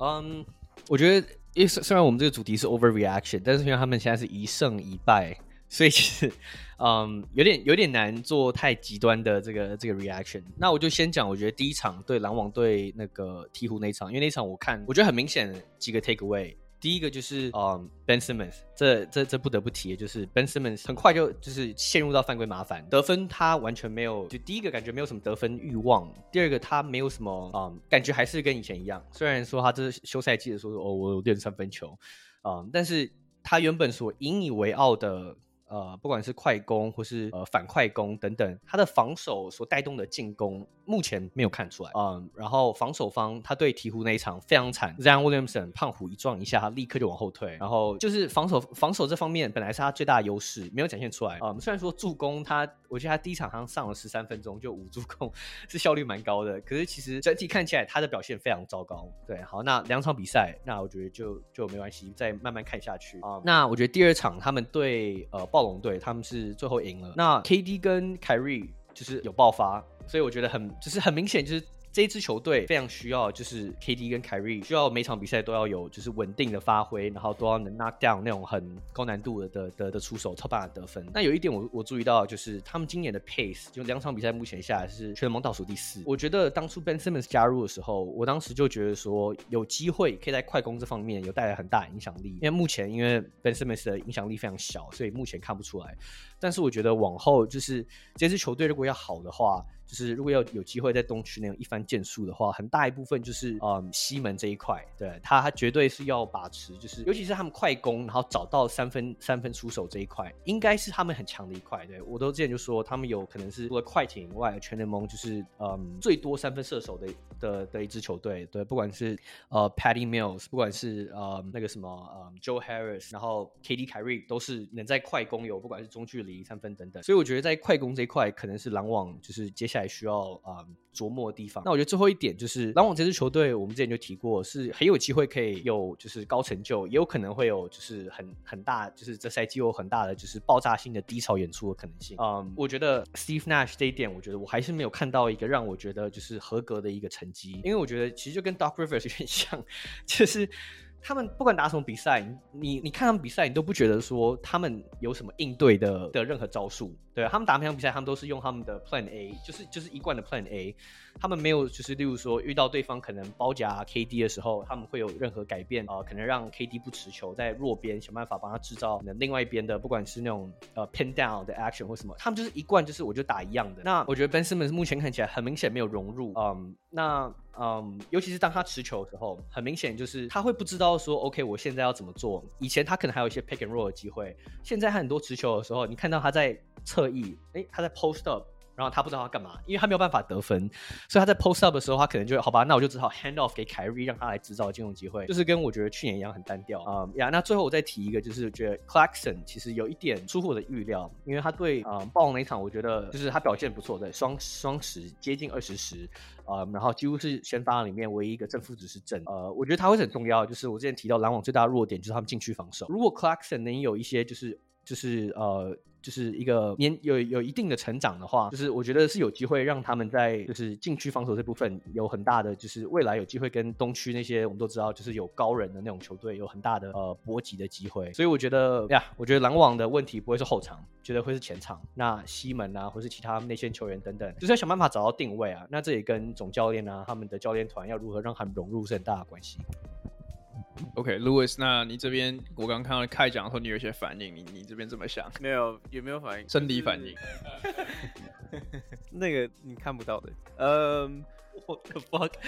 嗯，我觉得，因为虽然我们这个主题是 overreaction，但是因为他们现在是一胜一败。所以其实，嗯，有点有点难做太极端的这个这个 reaction。那我就先讲，我觉得第一场对篮网队那个鹈鹕那一场，因为那场我看，我觉得很明显几个 take away。第一个就是，嗯，Ben Simmons，这这这不得不提，就是 Ben Simmons 很快就就是陷入到犯规麻烦，得分他完全没有，就第一个感觉没有什么得分欲望，第二个他没有什么，嗯，感觉还是跟以前一样。虽然说他这是休赛季的时候说，哦，我练三分球，嗯，但是他原本所引以为傲的。呃，不管是快攻或是呃反快攻等等，他的防守所带动的进攻，目前没有看出来。嗯，然后防守方他对鹈鹕那一场非常惨，Zan Williamson 胖虎一撞一下，他立刻就往后退。然后就是防守防守这方面本来是他最大的优势，没有展现出来。嗯，虽然说助攻他，我觉得他第一场好像上了十三分钟就五助攻，是效率蛮高的。可是其实整体看起来他的表现非常糟糕。对，好，那两场比赛，那我觉得就就没关系，再慢慢看下去啊。那我觉得第二场他们对呃暴龙队，他们是最后赢了。那 KD 跟凯瑞就是有爆发，所以我觉得很就是很明显就是。这一支球队非常需要，就是 KD 跟凯瑞需要每场比赛都要有就是稳定的发挥，然后都要能 knock down 那种很高难度的的的的出手，超棒的得分。那有一点我我注意到，就是他们今年的 pace 就两场比赛目前下来是全联盟倒数第四。我觉得当初 Ben Simmons 加入的时候，我当时就觉得说有机会可以在快攻这方面有带来很大影响力。因为目前因为 Ben Simmons 的影响力非常小，所以目前看不出来。但是我觉得往后就是这支球队如果要好的话。就是如果要有机会在东区那种一番建树的话，很大一部分就是嗯西门这一块，对他他绝对是要把持，就是尤其是他们快攻，然后找到三分三分出手这一块，应该是他们很强的一块。对我都之前就说，他们有可能是除了快艇以外，全联盟就是嗯最多三分射手的的的一支球队。对，不管是呃 Patty Mills，不管是呃那个什么呃 Joe Harris，然后 KD 凯瑞都是能在快攻有不管是中距离三分等等。所以我觉得在快攻这一块，可能是篮网就是接下来。需要啊、琢磨的地方。那我觉得最后一点就是，篮网这支球队，我们之前就提过，是很有机会可以有就是高成就，也有可能会有就是很很大，就是这赛季有很大的就是爆炸性的低潮演出的可能性。嗯，我觉得 Steve Nash 这一点，我觉得我还是没有看到一个让我觉得就是合格的一个成绩，因为我觉得其实就跟 Doc Rivers 有点像，(laughs) 就是。他们不管打什么比赛，你你看他们比赛，你都不觉得说他们有什么应对的的任何招数。对，他们打每场比赛，他们都是用他们的 Plan A，就是就是一贯的 Plan A。他们没有就是例如说遇到对方可能包夹 KD 的时候，他们会有任何改变啊、可能让 KD 不持球，在弱边想办法帮他制造另外一边的，不管是那种呃 pin down 的 action 或什么，他们就是一贯就是我就打一样的。那我觉得 Ben Simmons 目前看起来很明显没有融入，嗯，那。嗯，尤其是当他持球的时候，很明显就是他会不知道说，OK，我现在要怎么做。以前他可能还有一些 pick and roll 的机会，现在他很多持球的时候，你看到他在侧翼，诶，他在 post up。然后他不知道他干嘛，因为他没有办法得分，所以他在 post up 的时候，他可能就好吧，那我就只好 hand off 给凯瑞，让他来制造进攻机会，就是跟我觉得去年一样很单调。啊呀。那最后我再提一个，就是觉得 Clarkson 其实有一点出乎我的预料，因为他对啊、呃、暴龙那一场，我觉得就是他表现不错，对双双十接近二十十啊，然后几乎是先发里面唯一一个正负值是正，呃，我觉得他会很重要，就是我之前提到篮网最大的弱点就是他们禁区防守，如果 Clarkson 能有一些就是就是呃。就是一个年有有一定的成长的话，就是我觉得是有机会让他们在就是禁区防守这部分有很大的，就是未来有机会跟东区那些我们都知道就是有高人的那种球队有很大的呃搏击的机会。所以我觉得呀，我觉得篮网的问题不会是后场，觉得会是前场。那西门啊，或是其他内线球员等等，就是要想办法找到定位啊。那这也跟总教练啊，他们的教练团要如何让他们融入是很大的关系。OK，Louis，那你这边我刚刚看到开讲的时候，你有一些反应，你你这边怎么想？没有，有没有反应？生理反应。(laughs) 那个你看不到的。嗯，What the fuck？(laughs)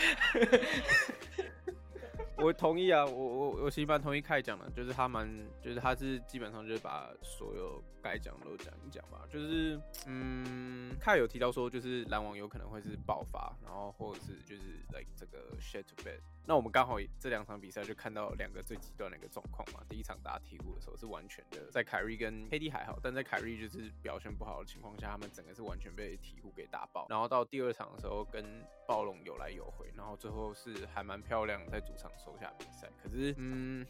我同意啊，我我我其实蛮同意开讲的，就是他蛮，就是他是基本上就是把所有该讲的都讲一讲吧，就是嗯，凯有提到说就是篮网有可能会是爆发，然后或者是就是 like 这个 shit to bed。那我们刚好这两场比赛就看到两个最极端的一个状况嘛。第一场打鹈鹕的时候是完全的，在凯瑞跟 KD 还好，但在凯瑞就是表现不好的情况下，他们整个是完全被鹈鹕给打爆。然后到第二场的时候跟暴龙有来有回，然后最后是还蛮漂亮，在主场收下比赛。可是，嗯，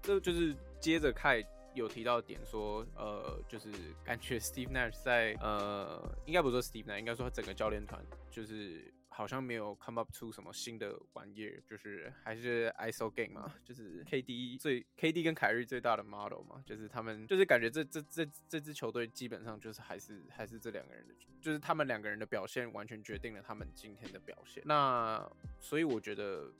这就是接着凯有提到点说，呃，就是感觉 Steve Nash 在呃，应该不是说 Steve Nash，应该说整个教练团就是。好像没有 come up 出什么新的玩意儿，就是还是 ISO game 嘛，就是 KD 最 KD 跟凯瑞最大的 model 嘛，就是他们就是感觉这这这这支球队基本上就是还是还是这两个人的，就是他们两个人的表现完全决定了他们今天的表现。那所以我觉得，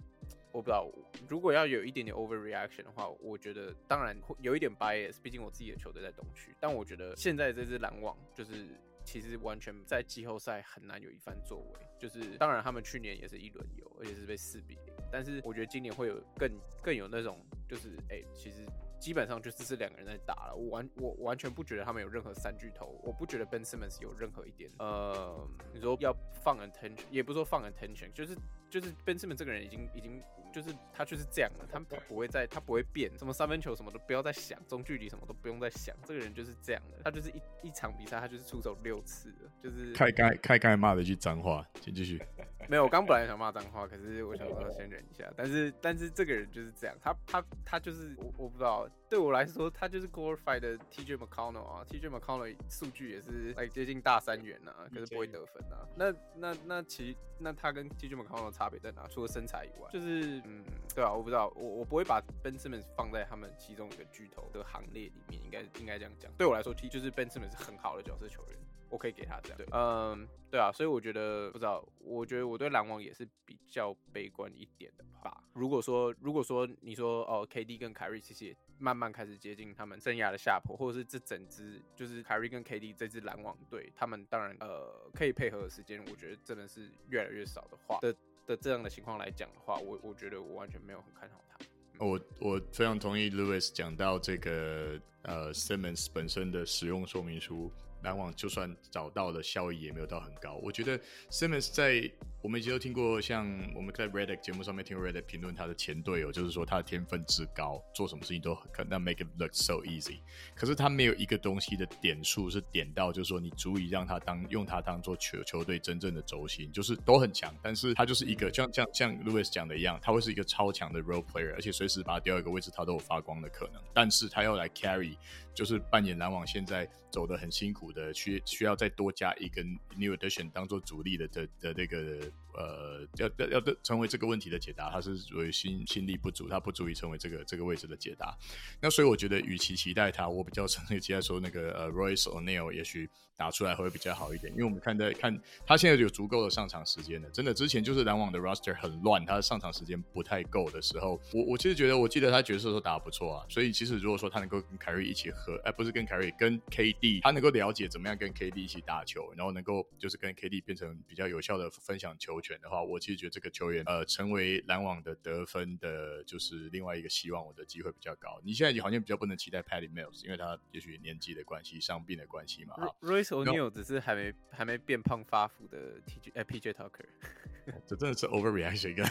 我不知道如果要有一点点 overreaction 的话，我觉得当然会有一点 bias，毕竟我自己的球队在东区，但我觉得现在这支篮网就是。其实完全在季后赛很难有一番作为，就是当然他们去年也是一轮游，而且是被四比零。但是我觉得今年会有更更有那种，就是哎、其实。基本上就是这两个人在打了，我完我完全不觉得他们有任何三巨头，我不觉得 Ben Simmons 有任何一点，呃，你说要放 attention，也不说放 attention，就是就是 Ben Simmons 这个人已经已经就是他就是这样了，他他不会再他不会变，什么三分球什么都不要再想，中距离什么都不用再想，这个人就是这样的，他就是一一场比赛他就是出手六次的，就是开刚开刚骂了一句脏话，请继续。(laughs) 没有，我刚本来想骂脏话，可是我想说先忍一下，但是但是这个人就是这样，他他他就是我我不知道。对我来说，他就是 glorified 的 TJ McConnell 啊，TJ McConnell 数据也是哎接近大三元啊，可是不会得分啊。那那那其实那他跟 TJ McConnell 差别在哪？除了身材以外，就是嗯，对啊，我不知道，我我不会把 Ben Simmons 放在他们其中一个巨头的行列里面，应该应该这样讲。对我来说，T 就是 Ben Simmons 是很好的角色球员。我可以给他这样，对，嗯，对啊，所以我觉得不知道，我觉得我对篮网也是比较悲观一点的吧。如果说，如果说你说哦，KD 跟凯瑞其实也慢慢开始接近他们生涯的下坡，或者是这整支就是凯瑞跟 KD 这支篮网队，他们当然呃可以配合的时间，我觉得真的是越来越少的话的的这样的情况来讲的话，我我觉得我完全没有很看好他。我我非常同意 Lewis 讲到这个呃 Simmons 本身的使用说明书。篮网就算找到了效益也没有到很高。我觉得 Simmons 在我们以前都听过，像我们在 Reddit 节目上面听 Reddit 评论他的前队友，就是说他的天分之高，做什么事情都可能 make it look so easy。可是他没有一个东西的点数是点到，就是说你足以让他当用他当做球球队真正的轴心，就是都很强，但是他就是一个像像像 Lewis 讲的一样，他会是一个超强的 role player，而且随时把他调一个位置，他都有发光的可能。但是他要来 carry，就是扮演篮网现在走得很辛苦的，需需要再多加一根 new addition 当做主力的的的那个。呃，要要要成为这个问题的解答，他是属于心心力不足，他不足以成为这个这个位置的解答。那所以我觉得，与其期待他，我比较承认期待说那个呃，Royce O'Neal 也许打出来会比较好一点，因为我们看在看他现在有足够的上场时间了。真的，之前就是篮网的 roster 很乱，他的上场时间不太够的时候，我我其实觉得，我记得他角色都打得不错啊。所以其实如果说他能够跟凯瑞一起合，哎，不是跟凯瑞，跟 KD，他能够了解怎么样跟 KD 一起打球，然后能够就是跟 KD 变成比较有效的分享球权的话，我其实觉得这个球员呃成为篮网的得分的，就是另外一个希望，我的机会比较高。你现在好像比较不能期待 Patty Mills，因为他也许年纪的关系、伤病的关系嘛。啊，Royce O'Neal 只是还没还没变胖发福的 TJ 哎 PJ Tucker，(laughs) 这真的是 overreaction 一个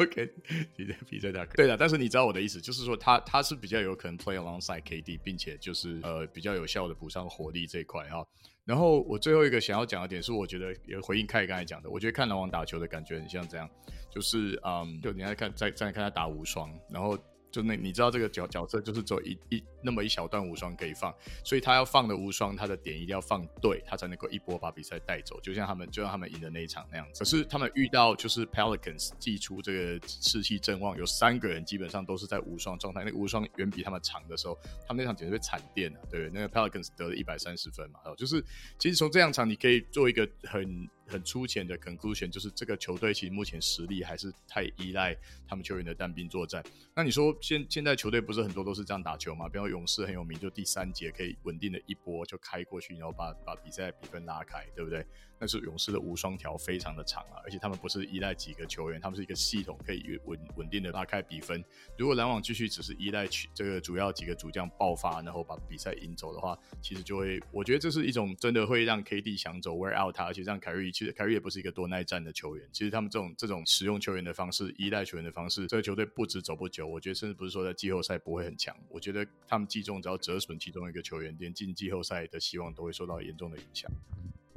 OK PJ PJ Tucker。对的，但是你知道我的意思，就是说他他是比较有可能 play alongside KD，并且就是呃比较有效的补上火力这一块哈。然后我最后一个想要讲的点是，我觉得也回应凯刚才讲的，我觉得看篮网打球的感觉很像这样，就是嗯，就你在看在在看他打无双，然后。就那你知道这个角角色就是只有一一那么一小段无双可以放，所以他要放的无双，他的点一定要放对，他才能够一波把比赛带走。就像他们就像他们赢的那一场那样子。可是他们遇到就是 Pelicans 祭出这个士气正旺，有三个人基本上都是在无双状态，那无双远比他们长的时候，他们那场简直被惨电了，对不对？那个 Pelicans 得了一百三十分嘛，就是其实从这样场你可以做一个很。很粗浅的 conclusion 就是这个球队其实目前实力还是太依赖他们球员的单兵作战。那你说现现在球队不是很多都是这样打球吗？比方勇士很有名，就第三节可以稳定的一波就开过去，然后把把比赛比分拉开，对不对？但是勇士的无双条非常的长啊，而且他们不是依赖几个球员，他们是一个系统，可以稳稳定的拉开比分。如果篮网继续只是依赖这个主要几个主将爆发，然后把比赛赢走的话，其实就会，我觉得这是一种真的会让 KD 想走 wear out 他，而且让凯瑞其实凯瑞也不是一个多耐战的球员。其实他们这种这种使用球员的方式，依赖球员的方式，这个球队不止走不久，我觉得甚至不是说在季后赛不会很强。我觉得他们季中只要折损其中一个球员，连进季后赛的希望都会受到严重的影响。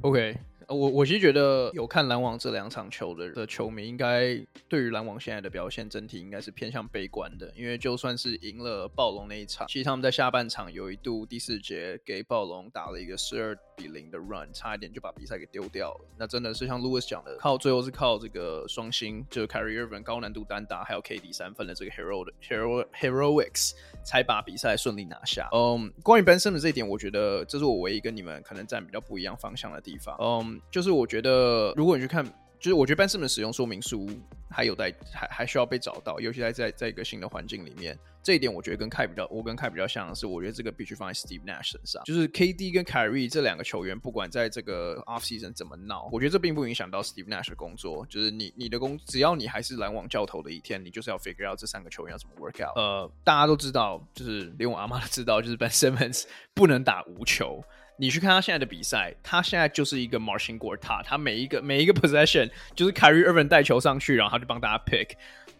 OK。我我其实觉得有看篮网这两场球的的球迷，应该对于篮网现在的表现整体应该是偏向悲观的，因为就算是赢了暴龙那一场，其实他们在下半场有一度第四节给暴龙打了一个十二比零的 run，差一点就把比赛给丢掉了。那真的是像 Lewis 讲的，靠最后是靠这个双星，就是 Carrie Irving 高难度单打，还有 KD 三分的这个 hero 的 hero heroics 才把比赛顺利拿下。嗯、um,，关于 Ben Simmons 的这一点，我觉得这是我唯一跟你们可能站比较不一样方向的地方。嗯、um,。就是我觉得，如果你去看就是我觉得 Ben Simmons 使用说明书还有待还还需要被找到，尤其在在在一个新的环境里面，这一点我觉得跟凯比较，我跟凯比较像的是，我觉得这个必须放在 Steve Nash 身上。就是 KD 跟 Kyrie 这两个球员，不管在这个 Off Season 怎么闹，我觉得这并不影响到 Steve Nash 的工作。就是你你的工，只要你还是篮网教头的一天，你就是要 figure out 这三个球员要怎么 work out。呃，大家都知道，就是连我阿妈都知道，就是 Ben Simmons 不能打无球。你去看他现在的比赛，他现在就是一个 marching guard，他他每一个每一个 (laughs) possession 就是 carry Evan 带球上去，然后他就帮大家 pick。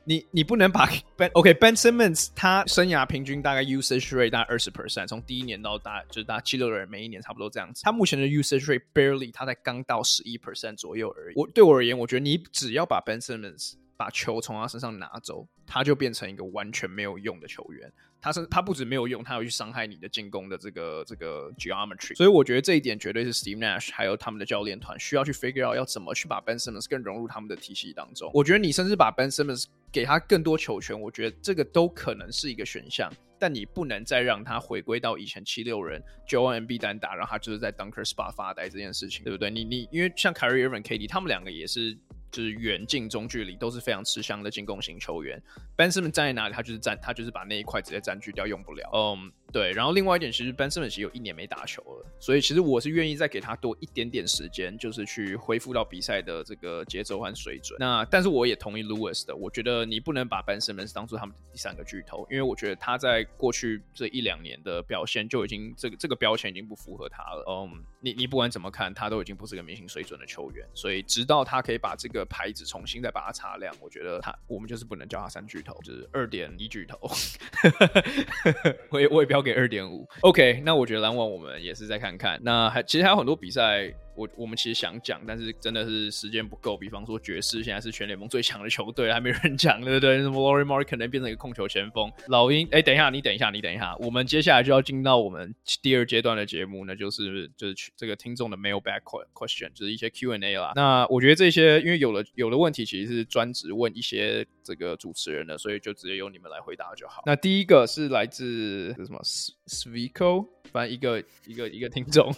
你你不能把 Ben OK Ben Simmons 他生涯平均大概 usage rate 大概二十 percent，从第一年到大就是大七六人每一年差不多这样子。他目前的 usage rate barely，他才刚到十一 percent 左右而已。我对我而言，我觉得你只要把 Ben Simmons 把球从他身上拿走，他就变成一个完全没有用的球员。他是他不止没有用，他要去伤害你的进攻的这个这个 geometry，所以我觉得这一点绝对是 Steve Nash 还有他们的教练团需要去 figure out 要怎么去把 Ben Simmons 更融入他们的体系当中。我觉得你甚至把 Ben Simmons 给他更多球权，我觉得这个都可能是一个选项，但你不能再让他回归到以前七六人 j o e m b 单打，然后他就是在 Dunker Spa 发呆这件事情，对不对？你你因为像 Carrie Irving、KD 他们两个也是。就是远近中距离都是非常吃香的进攻型球员。Ben Simmons 站在哪里，他就是站，他就是把那一块直接占据掉，用不了。嗯。对，然后另外一点，其实 benz 们其实有一年没打球了，所以其实我是愿意再给他多一点点时间，就是去恢复到比赛的这个节奏和水准。那但是我也同意 Lewis 的，我觉得你不能把 benz 们当做他们第三个巨头，因为我觉得他在过去这一两年的表现就已经这个这个标签已经不符合他了。嗯，你你不管怎么看，他都已经不是个明星水准的球员，所以直到他可以把这个牌子重新再把它擦亮，我觉得他我们就是不能叫他三巨头，就是二点一巨头。(laughs) 我也我也不要。给二点五，OK，那我觉得篮网我们也是再看看。那还其实还有很多比赛。我我们其实想讲，但是真的是时间不够。比方说爵士现在是全联盟最强的球队，还没人讲，对不对？什么 Lori m a r k 可能变成一个控球前锋。老鹰，哎，等一下，你等一下，你等一下，我们接下来就要进到我们第二阶段的节目，那就是就是这个听众的 mailbag question，就是一些 Q&A 啦。那我觉得这些因为有了有的问题其实是专职问一些这个主持人的，所以就直接由你们来回答就好。那第一个是来自什么 Svico，反正一个一个一个听众。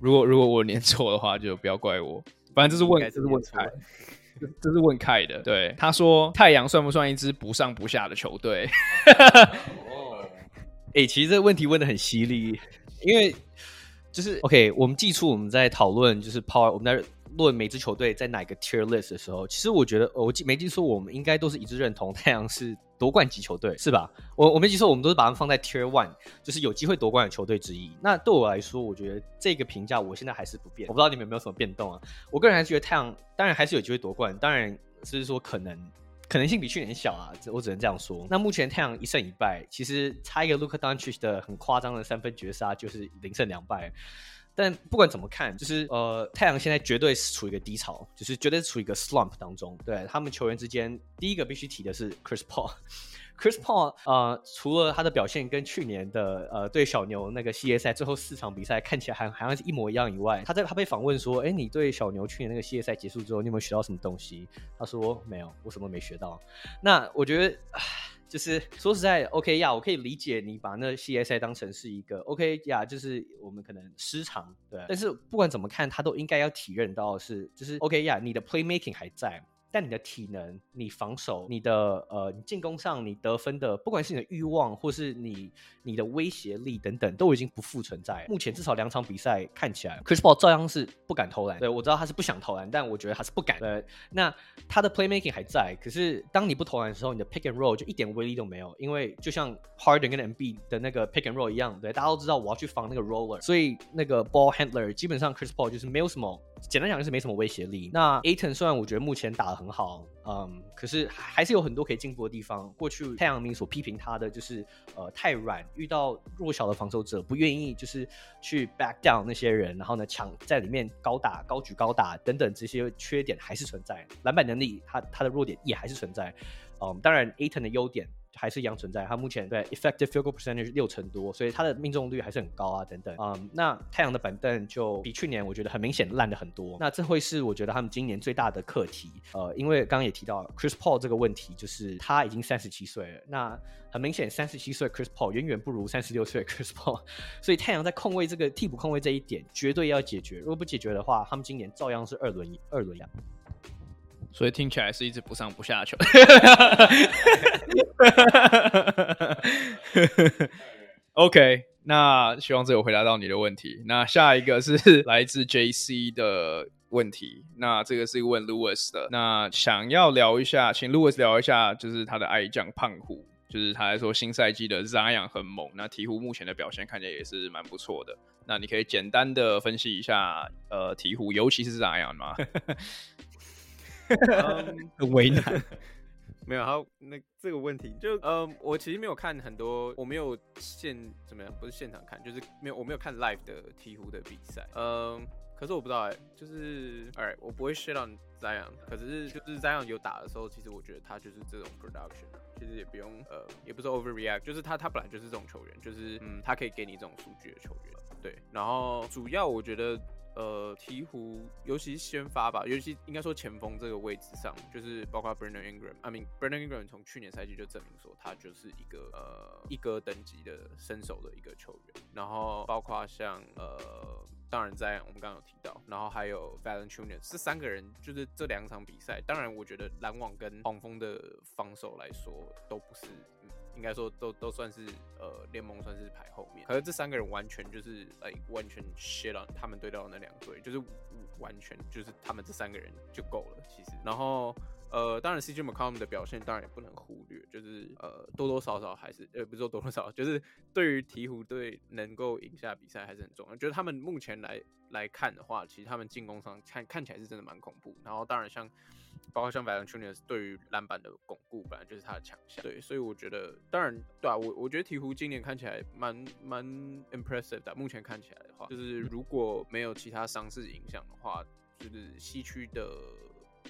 如果 (laughs) 如果我念错的话，就不要怪我。反正这是问，这是问凯，这是问凯的。对，他说太阳算不算一支不上不下的球队？(laughs) 哦，哎，其实这个问题问的很犀利，因为就是 OK，我们记出我们在讨论就是 Power，我们在。论每支球队在哪个 tier list 的时候，其实我觉得我记没记错，我们应该都是一致认同太阳是夺冠级球队，是吧？我我没记错，我们都是把他们放在 tier one，就是有机会夺冠的球队之一。那对我来说，我觉得这个评价我现在还是不变。我不知道你们有没有什么变动啊？我个人还是觉得太阳当然还是有机会夺冠，当然就是说可能可能性比去年小啊，我只能这样说。那目前太阳一胜一败，其实差一个 Luka Doncic 的很夸张的三分绝杀，就是零胜两败。但不管怎么看，就是呃，太阳现在绝对是处于一个低潮，就是绝对处于一个 slump 当中。对他们球员之间，第一个必须提的是 Chris Paul。(laughs) Chris Paul 呃，除了他的表现跟去年的呃对小牛那个系列赛最后四场比赛看起来还好像是一模一样以外，他在他被访问说，哎，你对小牛去年那个系列赛结束之后，你有没有学到什么东西？他说没有，我什么没学到。那我觉得。就是说实在，OK 呀，我可以理解你把那 CSI 当成是一个 OK 呀，就是我们可能失常，对。但是不管怎么看，他都应该要体认到是，就是 OK 呀，你的 playmaking 还在。但你的体能、你防守、你的呃，你进攻上你得分的，不管是你的欲望，或是你你的威胁力等等，都已经不复存在。目前至少两场比赛看起来，Chris Paul 照样是不敢投篮。对，我知道他是不想投篮，但我觉得他是不敢。对，那他的 playmaking 还在，可是当你不投篮的时候，你的 pick and roll 就一点威力都没有。因为就像 Harden 跟 MB 的那个 pick and roll 一样，对，大家都知道我要去防那个 roller，所以那个 ball handler 基本上 Chris Paul 就是没有什么。简单讲就是没什么威胁力。那 Aton 虽然我觉得目前打得很好，嗯，可是还是有很多可以进步的地方。过去太阳明所批评他的就是呃太软，遇到弱小的防守者不愿意就是去 back down 那些人，然后呢抢在里面高打高举高打等等这些缺点还是存在。篮板能力他他的弱点也还是存在。嗯，当然 Aton 的优点。还是一样存在。他目前对 effective field goal percentage 六成多，所以他的命中率还是很高啊，等等。嗯，那太阳的板凳就比去年我觉得很明显烂的很多。那这会是我觉得他们今年最大的课题。呃，因为刚刚也提到 Chris Paul 这个问题，就是他已经三十七岁了。那很明显，三十七岁 Chris Paul 远远不如三十六岁 Chris Paul，(laughs) 所以太阳在控卫这个替补控卫这一点绝对要解决。如果不解决的话，他们今年照样是二轮二轮两。所以听起来是一直不上不下球。(laughs) OK，那希望这有回答到你的问题。那下一个是来自 JC 的问题，那这个是问 Lewis 的。那想要聊一下，请 Lewis 聊一下，就是他的爱将胖虎，就是他来说新赛季的 Zion 很猛，那鹈鹕目前的表现看起来也是蛮不错的。那你可以简单的分析一下，呃，鹈鹕，尤其是 Zion 吗？(laughs) (laughs) (laughs) 很为难，(laughs) 没有，好那这个问题，就呃，我其实没有看很多，我没有现怎么样，不是现场看，就是没有，我没有看 live 的鹈鹕的比赛，嗯，可是我不知道哎、欸，就是，alright，我不会 shit on Zion，可是就是 Zion 有打的时候，其实我觉得他就是这种 production，其实也不用呃，也不是 overreact，就是他他本来就是这种球员，就是嗯，他可以给你这种数据的球员，对，然后主要我觉得。呃，鹈鹕，尤其是先发吧，尤其应该说前锋这个位置上，就是包括 Brandon Ingram，I mean Brandon Ingram 从去年赛季就证明说他就是一个呃一哥等级的身手的一个球员，然后包括像呃，当然在我们刚刚有提到，然后还有 Valanciunas 这三个人，就是这两场比赛，当然我觉得篮网跟黄蜂的防守来说都不是。应该说都都算是呃联盟算是排后面，可是这三个人完全就是呃完全 shit on 他们对到的那两队，就是完全就是他们这三个人就够了其实。然后呃当然 CJ McCollum 的表现当然也不能忽略，就是呃多多少少还是呃不是说多多少少，就是对于鹈鹕队能够赢下比赛还是很重要。觉得他们目前来来看的话，其实他们进攻上看看起来是真的蛮恐怖。然后当然像。包括像 Valanciunas 对于篮板的巩固，本来就是他的强项。对，所以我觉得，当然，对啊，我我觉得鹈鹕今年看起来蛮蛮 impressive 的。目前看起来的话，就是如果没有其他伤势影响的话，就是西区的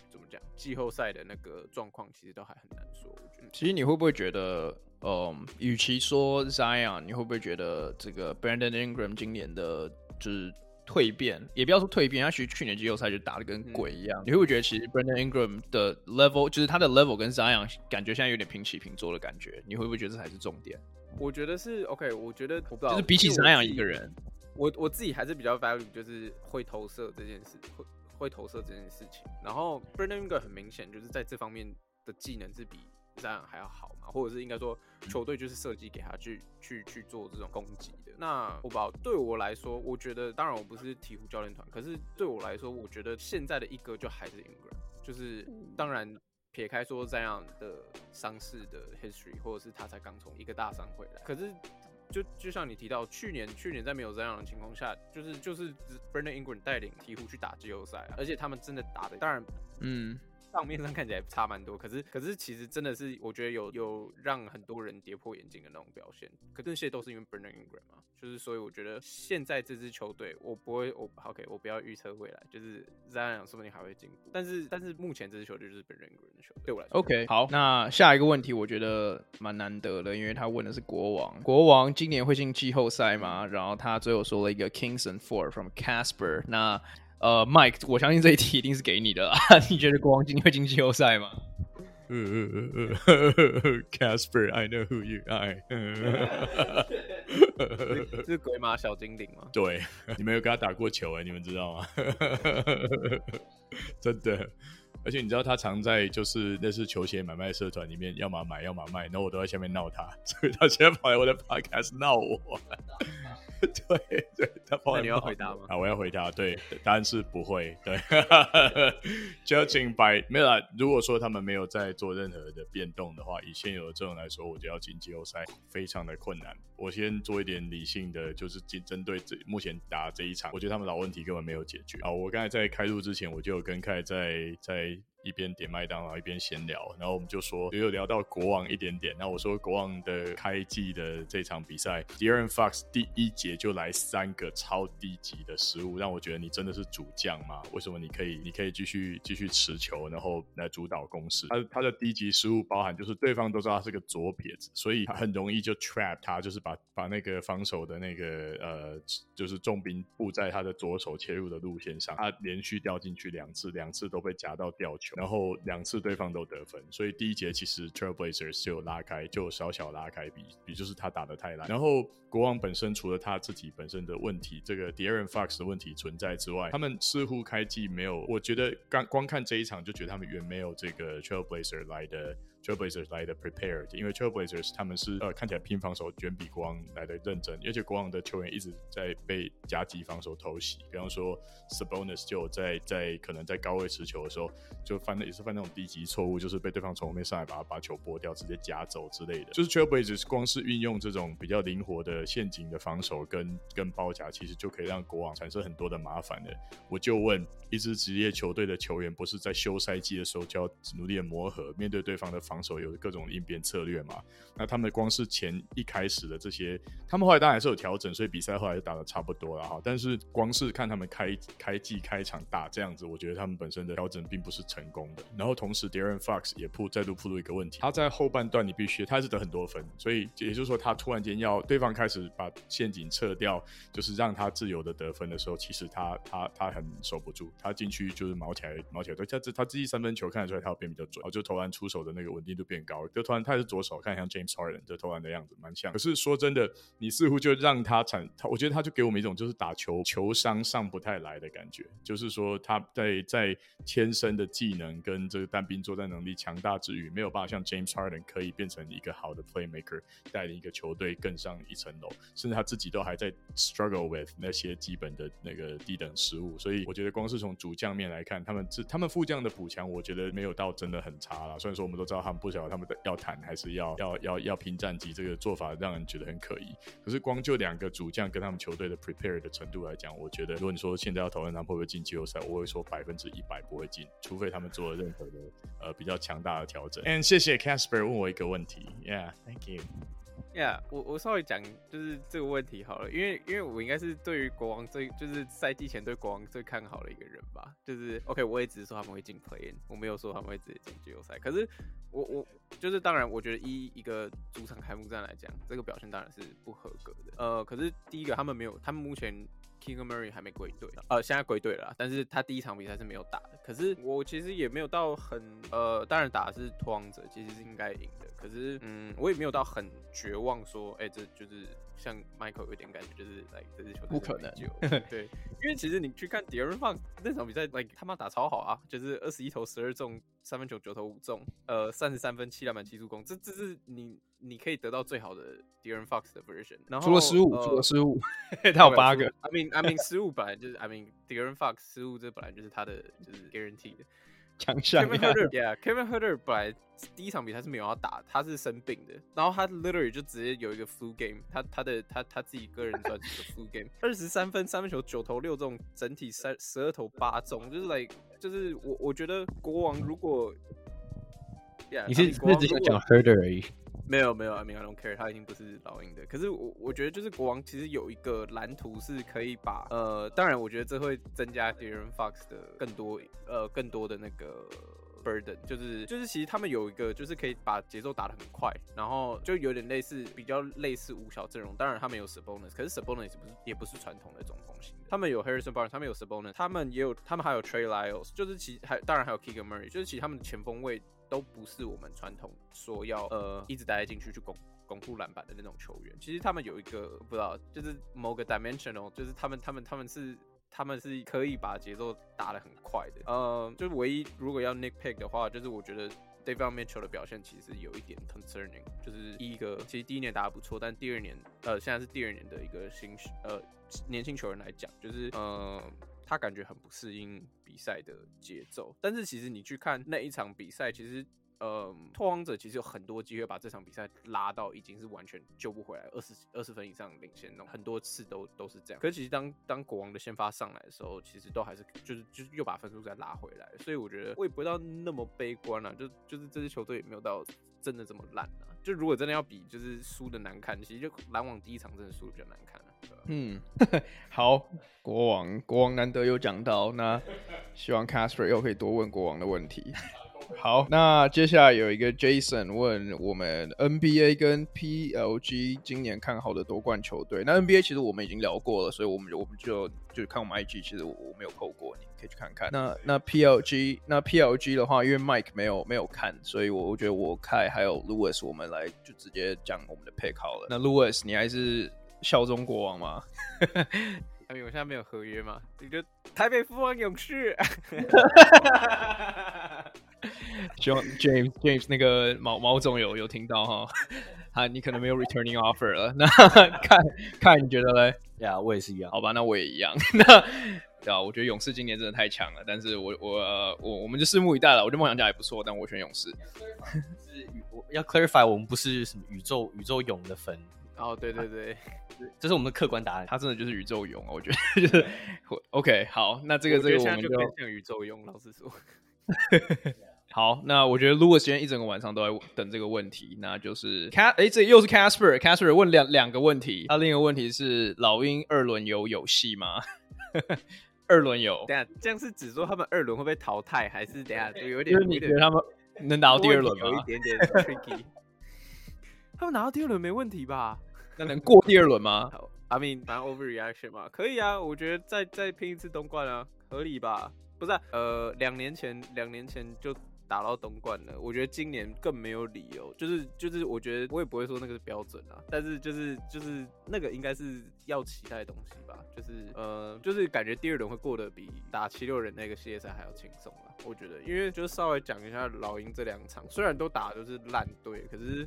怎么讲，季后赛的那个状况，其实都还很难说。我觉得，其实你会不会觉得，嗯，与其说 Zion，你会不会觉得这个 Brandon Ingram 今年的就是？蜕变也不要说蜕变，他其实去年季后赛就打的跟鬼一样。嗯、你会不会觉得其实 Brandon Ingram 的 level 就是他的 level 跟 Zion 感觉现在有点平起平坐的感觉？你会不会觉得这才是重点？我觉得是 OK，我觉得我不知道，就是比起 Zion 一个人，我我自己还是比较 value 就是会投射这件事，会会投射这件事情。然后 Brandon Ingram 很明显就是在这方面的技能是比这样还要好嘛，或者是应该说球队就是设计给他去去去做这种攻击的。那我不知道，对我来说，我觉得当然我不是鹈鹕教练团，可是对我来说，我觉得现在的一哥就还是 Ingram，就是当然撇开说这样的伤势的 history，或者是他才刚从一个大伤回来，可是就就像你提到，去年去年在没有这样的情况下，就是就是 Brandon Ingram 带领鹈鹕去打季后赛啊，而且他们真的打的，当然，嗯。账面上看起来差蛮多，可是可是其实真的是我觉得有有让很多人跌破眼镜的那种表现，可这些都是因为 Brandon Ingram 嘛，就是所以我觉得现在这支球队我不会我 OK 我不要预测未来，就是 Zion 说不定还会进步，但是但是目前这支球队就是 Brandon Ingram 的球队，对我来说 OK 好，那下一个问题我觉得蛮难得的，因为他问的是国王，国王今年会进季后赛吗？然后他最后说了一个 Kings and Four from Casper，那。呃，Mike，我相信这一题一定是给你的啦。(laughs) 你觉得国王今天会进季后赛吗？嗯嗯嗯嗯，Casper，I know who you are。是鬼马小精灵吗？对，你们有跟他打过球哎、你们知道吗？真的，而且你知道他常在就是那是球鞋买卖社团里面，要么买，要么卖，然后我都在下面闹他，所以他现在跑来我的 Podcast 闹我。(laughs) 对对，他跑来你要回答吗？啊，我要回答。对，答案是不会。对，Judging by 没有啦。如果说他们没有在做任何的变动的话，以现有的阵容来说，我就要进季后赛非常的困难。我先做一点理性的，就是针针对这目前打这一场，我觉得他们老问题根本没有解决。啊，我刚才在开录之前，我就有跟凯在在。一边点麦当劳一边闲聊，然后我们就说也有聊到国王一点点。那我说国王的开季的这场比赛 d a r e n Fox 第一节就来三个超低级的失误，让我觉得你真的是主将吗？为什么你可以你可以继续继续持球，然后来主导攻势？他他的低级失误包含就是对方都知道他是个左撇子，所以他很容易就 trap 他，就是把把那个防守的那个呃就是重兵布在他的左手切入的路线上，他连续掉进去两次，两次都被夹到吊球，然后两次对方都得分，所以第一节其实 Trailblazers 就有拉开，就有小小拉开比比就是他打得太烂，然后国王本身除了他自己本身的问题，这个 Darren Fox 的问题存在之外，他们似乎开季没有，我觉得刚光看这一场就觉得他们远没有这个 Trailblazer 来的。Trailblazers 来的 prepared，因为 Trailblazers 他们是呃看起来拼防守远比国王来的认真，而且国王的球员一直在被夹击防守偷袭，比方说 Sabonis 就在在可能在高位持球的时候就犯的也是犯那种低级错误，就是被对方从后面上来把他把球拨掉，直接夹走之类的。就是 Trailblazers 光是运用这种比较灵活的陷阱的防守跟跟包夹，其实就可以让国王产生很多的麻烦的。我就问，一支职业球队的球员不是在休赛季的时候就要努力的磨合，面对对方的防。防守有各种应变策略嘛？那他们光是前一开始的这些，他们后来当然还是有调整，所以比赛后来就打得差不多了哈。但是光是看他们开开季开场打这样子，我觉得他们本身的调整并不是成功的。然后同时，De'Aaron Fox 也铺再度铺路一个问题，他在后半段你必须他还是得很多分，所以也就是说他突然间要对方开始把陷阱撤掉，就是让他自由的得分的时候，其实他他他很守不住，他进去就是毛起来毛起来，对，他这他自己三分球看得出来他要变比较准，然后就投篮出手的那个稳。力度变高，就突然他也是左手，看像 James Harden 这投篮的样子，蛮像。可是说真的，你似乎就让他产，他我觉得他就给我们一种就是打球球商上不太来的感觉。就是说他在在天生的技能跟这个单兵作战能力强大之余，没有办法像 James Harden 可以变成一个好的 playmaker，带领一个球队更上一层楼。甚至他自己都还在 struggle with 那些基本的那个低等失误。所以我觉得光是从主将面来看，他们这他们副将的补强，我觉得没有到真的很差啦。虽然说我们都知道他们。不晓得他们要谈还是要要要要拼战绩，这个做法让人觉得很可疑。可是光就两个主将跟他们球队的 prepare 的程度来讲，我觉得如果你说现在要讨论他们会不会进季后赛，我会说百分之一百不会进，除非他们做了任何的呃比较强大的调整。And 谢谢 Casper 问我一个问题，Yeah，Thank you。Yeah，我我稍微讲就是这个问题好了，因为因为我应该是对于国王最就是赛季前对国王最看好的一个人吧，就是 OK，我也只是说他们会进 Play-In，我没有说他们会直接进季后赛。可是我我就是当然，我觉得一一个主场开幕战来讲，这个表现当然是不合格的。呃，可是第一个他们没有，他们目前。Keegan Murray 还没归队，呃，现在归队了，但是他第一场比赛是没有打的。可是我其实也没有到很，呃，当然打的是拓荒者，其实是应该赢的。可是，嗯，我也没有到很绝望，说，哎、欸，这就是像 Michael 有点感觉，就是来这支球队不可能就 (laughs) 对，因为其实你去看 De'Aaron Fox 那场比赛，like 他妈打超好啊，就是二十一投十二中，三分球九投五中，呃，三十三分七篮板七助攻，这这是你。你可以得到最好的 De'Aaron Fox 的 version，然后除了失误，除了失误，(laughs) 他有八个。I mean, I mean，失误本来就是，I mean De'Aaron Fox 失误这本来就是他的就是 guarantee 的强项。Kevin Huerter，Yeah，Kevin Huerter 本来第一场比赛是没有要打，他是生病的，然后他 literally 就直接有一个 flu game，他他的他他自己个人算是个 flu game，(laughs) 二十三分三分球九投六中，整体三十二投八中，就是 like 就是我我觉得国王如果，Yeah，你是只想讲 Huerter 而已。没有没有，I mean I don't care，他已经不是老鹰的。可是我我觉得就是国王其实有一个蓝图是可以把呃，当然我觉得这会增加 De'Aaron Fox 的更多呃更多的那个 burden，就是就是其实他们有一个就是可以把节奏打得很快，然后就有点类似比较类似五小阵容。当然他们有 Sabonis，可是 Sabonis 也不是也不是传统的中锋型的。他们有 Harrison Barnes，他们有 Sabonis，他们也有他们还有 Trey Lyles，就是其还当然还有 Keegan Murray，就是其实他们的前锋位。都不是我们传统说要呃一直待在禁区去巩巩固篮板的那种球员。其实他们有一个不知道，就是某个 dimensional，就是他们他们他们是他们是可以把节奏打得很快的。呃，就是唯一如果要 nick pick 的话，就是我觉得 Davion Mitchell 的表现其实有一点 concerning。就是一个，其实第一年打得不错，但第二年呃现在是第二年的一个新呃年轻球员来讲，就是呃。他感觉很不适应比赛的节奏，但是其实你去看那一场比赛，其实呃，拓荒者其实有很多机会把这场比赛拉到已经是完全救不回来，二十二十分以上领先那种，很多次都都是这样。可是其实当当国王的先发上来的时候，其实都还是就是就是又把分数再拉回来，所以我觉得我也不会到那么悲观了，就就是这支球队也没有到真的这么烂啊。就如果真的要比，就是输的难看，其实就篮网第一场真的输的比较难看了。嗯，(laughs) 好，国王国王难得有讲到，那希望 Casper 又可以多问国王的问题。(laughs) 好，那接下来有一个 Jason 问我们 NBA 跟 PLG 今年看好的夺冠球队。那 NBA 其实我们已经聊过了，所以我们我们就就看我们 IG，其实我我没有扣过，你可以去看看。那那 PLG 那 PLG 的话，因为 Mike 没有没有看，所以我我觉得我看还有 Louis，我们来就直接讲我们的 pick 好了。那 Louis，你还是效忠国王吗？(laughs) 因为我现在没有合约嘛，你就台北富邦勇士。(laughs) 希望 James James 那个毛毛总有有听到哈，啊，你可能没有 returning offer 了。那 (laughs) 看看你觉得嘞？呀，yeah, 我也是一样。好吧，那我也一样。那对啊，我觉得勇士今年真的太强了。但是我我我我们就拭目以待了。我觉得梦想家也不错，但我选勇士。是我要 clarify，我们不是什么宇宙宇宙勇的粉。哦，对对对，(laughs) 这是我们的客观答案。他真的就是宇宙勇，我觉得就是 OK。好，那这个这个我们就像宇宙勇，老实说。(laughs) 好，那我觉得 Louis 今天一整个晚上都在等这个问题，那就是 Cas 哎，这又是 Casper，Casper 问两两个问题。他另一个问题是老鹰二轮游有戏吗？(laughs) 二轮游，等下这样是指说他们二轮会被淘汰，还是等下就有点？就是你觉得他们能拿到第二轮吗？有一点点 tricky。他们拿到第二轮没问题吧？那能过第二轮吗？(laughs) I mean，反正 overreaction 嘛，可以啊，我觉得再再拼一次东冠啊，合理吧？不是、啊，呃，两年前两年前就。打到东冠了，我觉得今年更没有理由，就是就是，我觉得我也不会说那个是标准啊，但是就是就是那个应该是要期待的东西吧，就是呃，就是感觉第二轮会过得比打七六人那个系列赛还要轻松啊，我觉得，因为就稍微讲一下老鹰这两场，虽然都打的都是烂队，可是。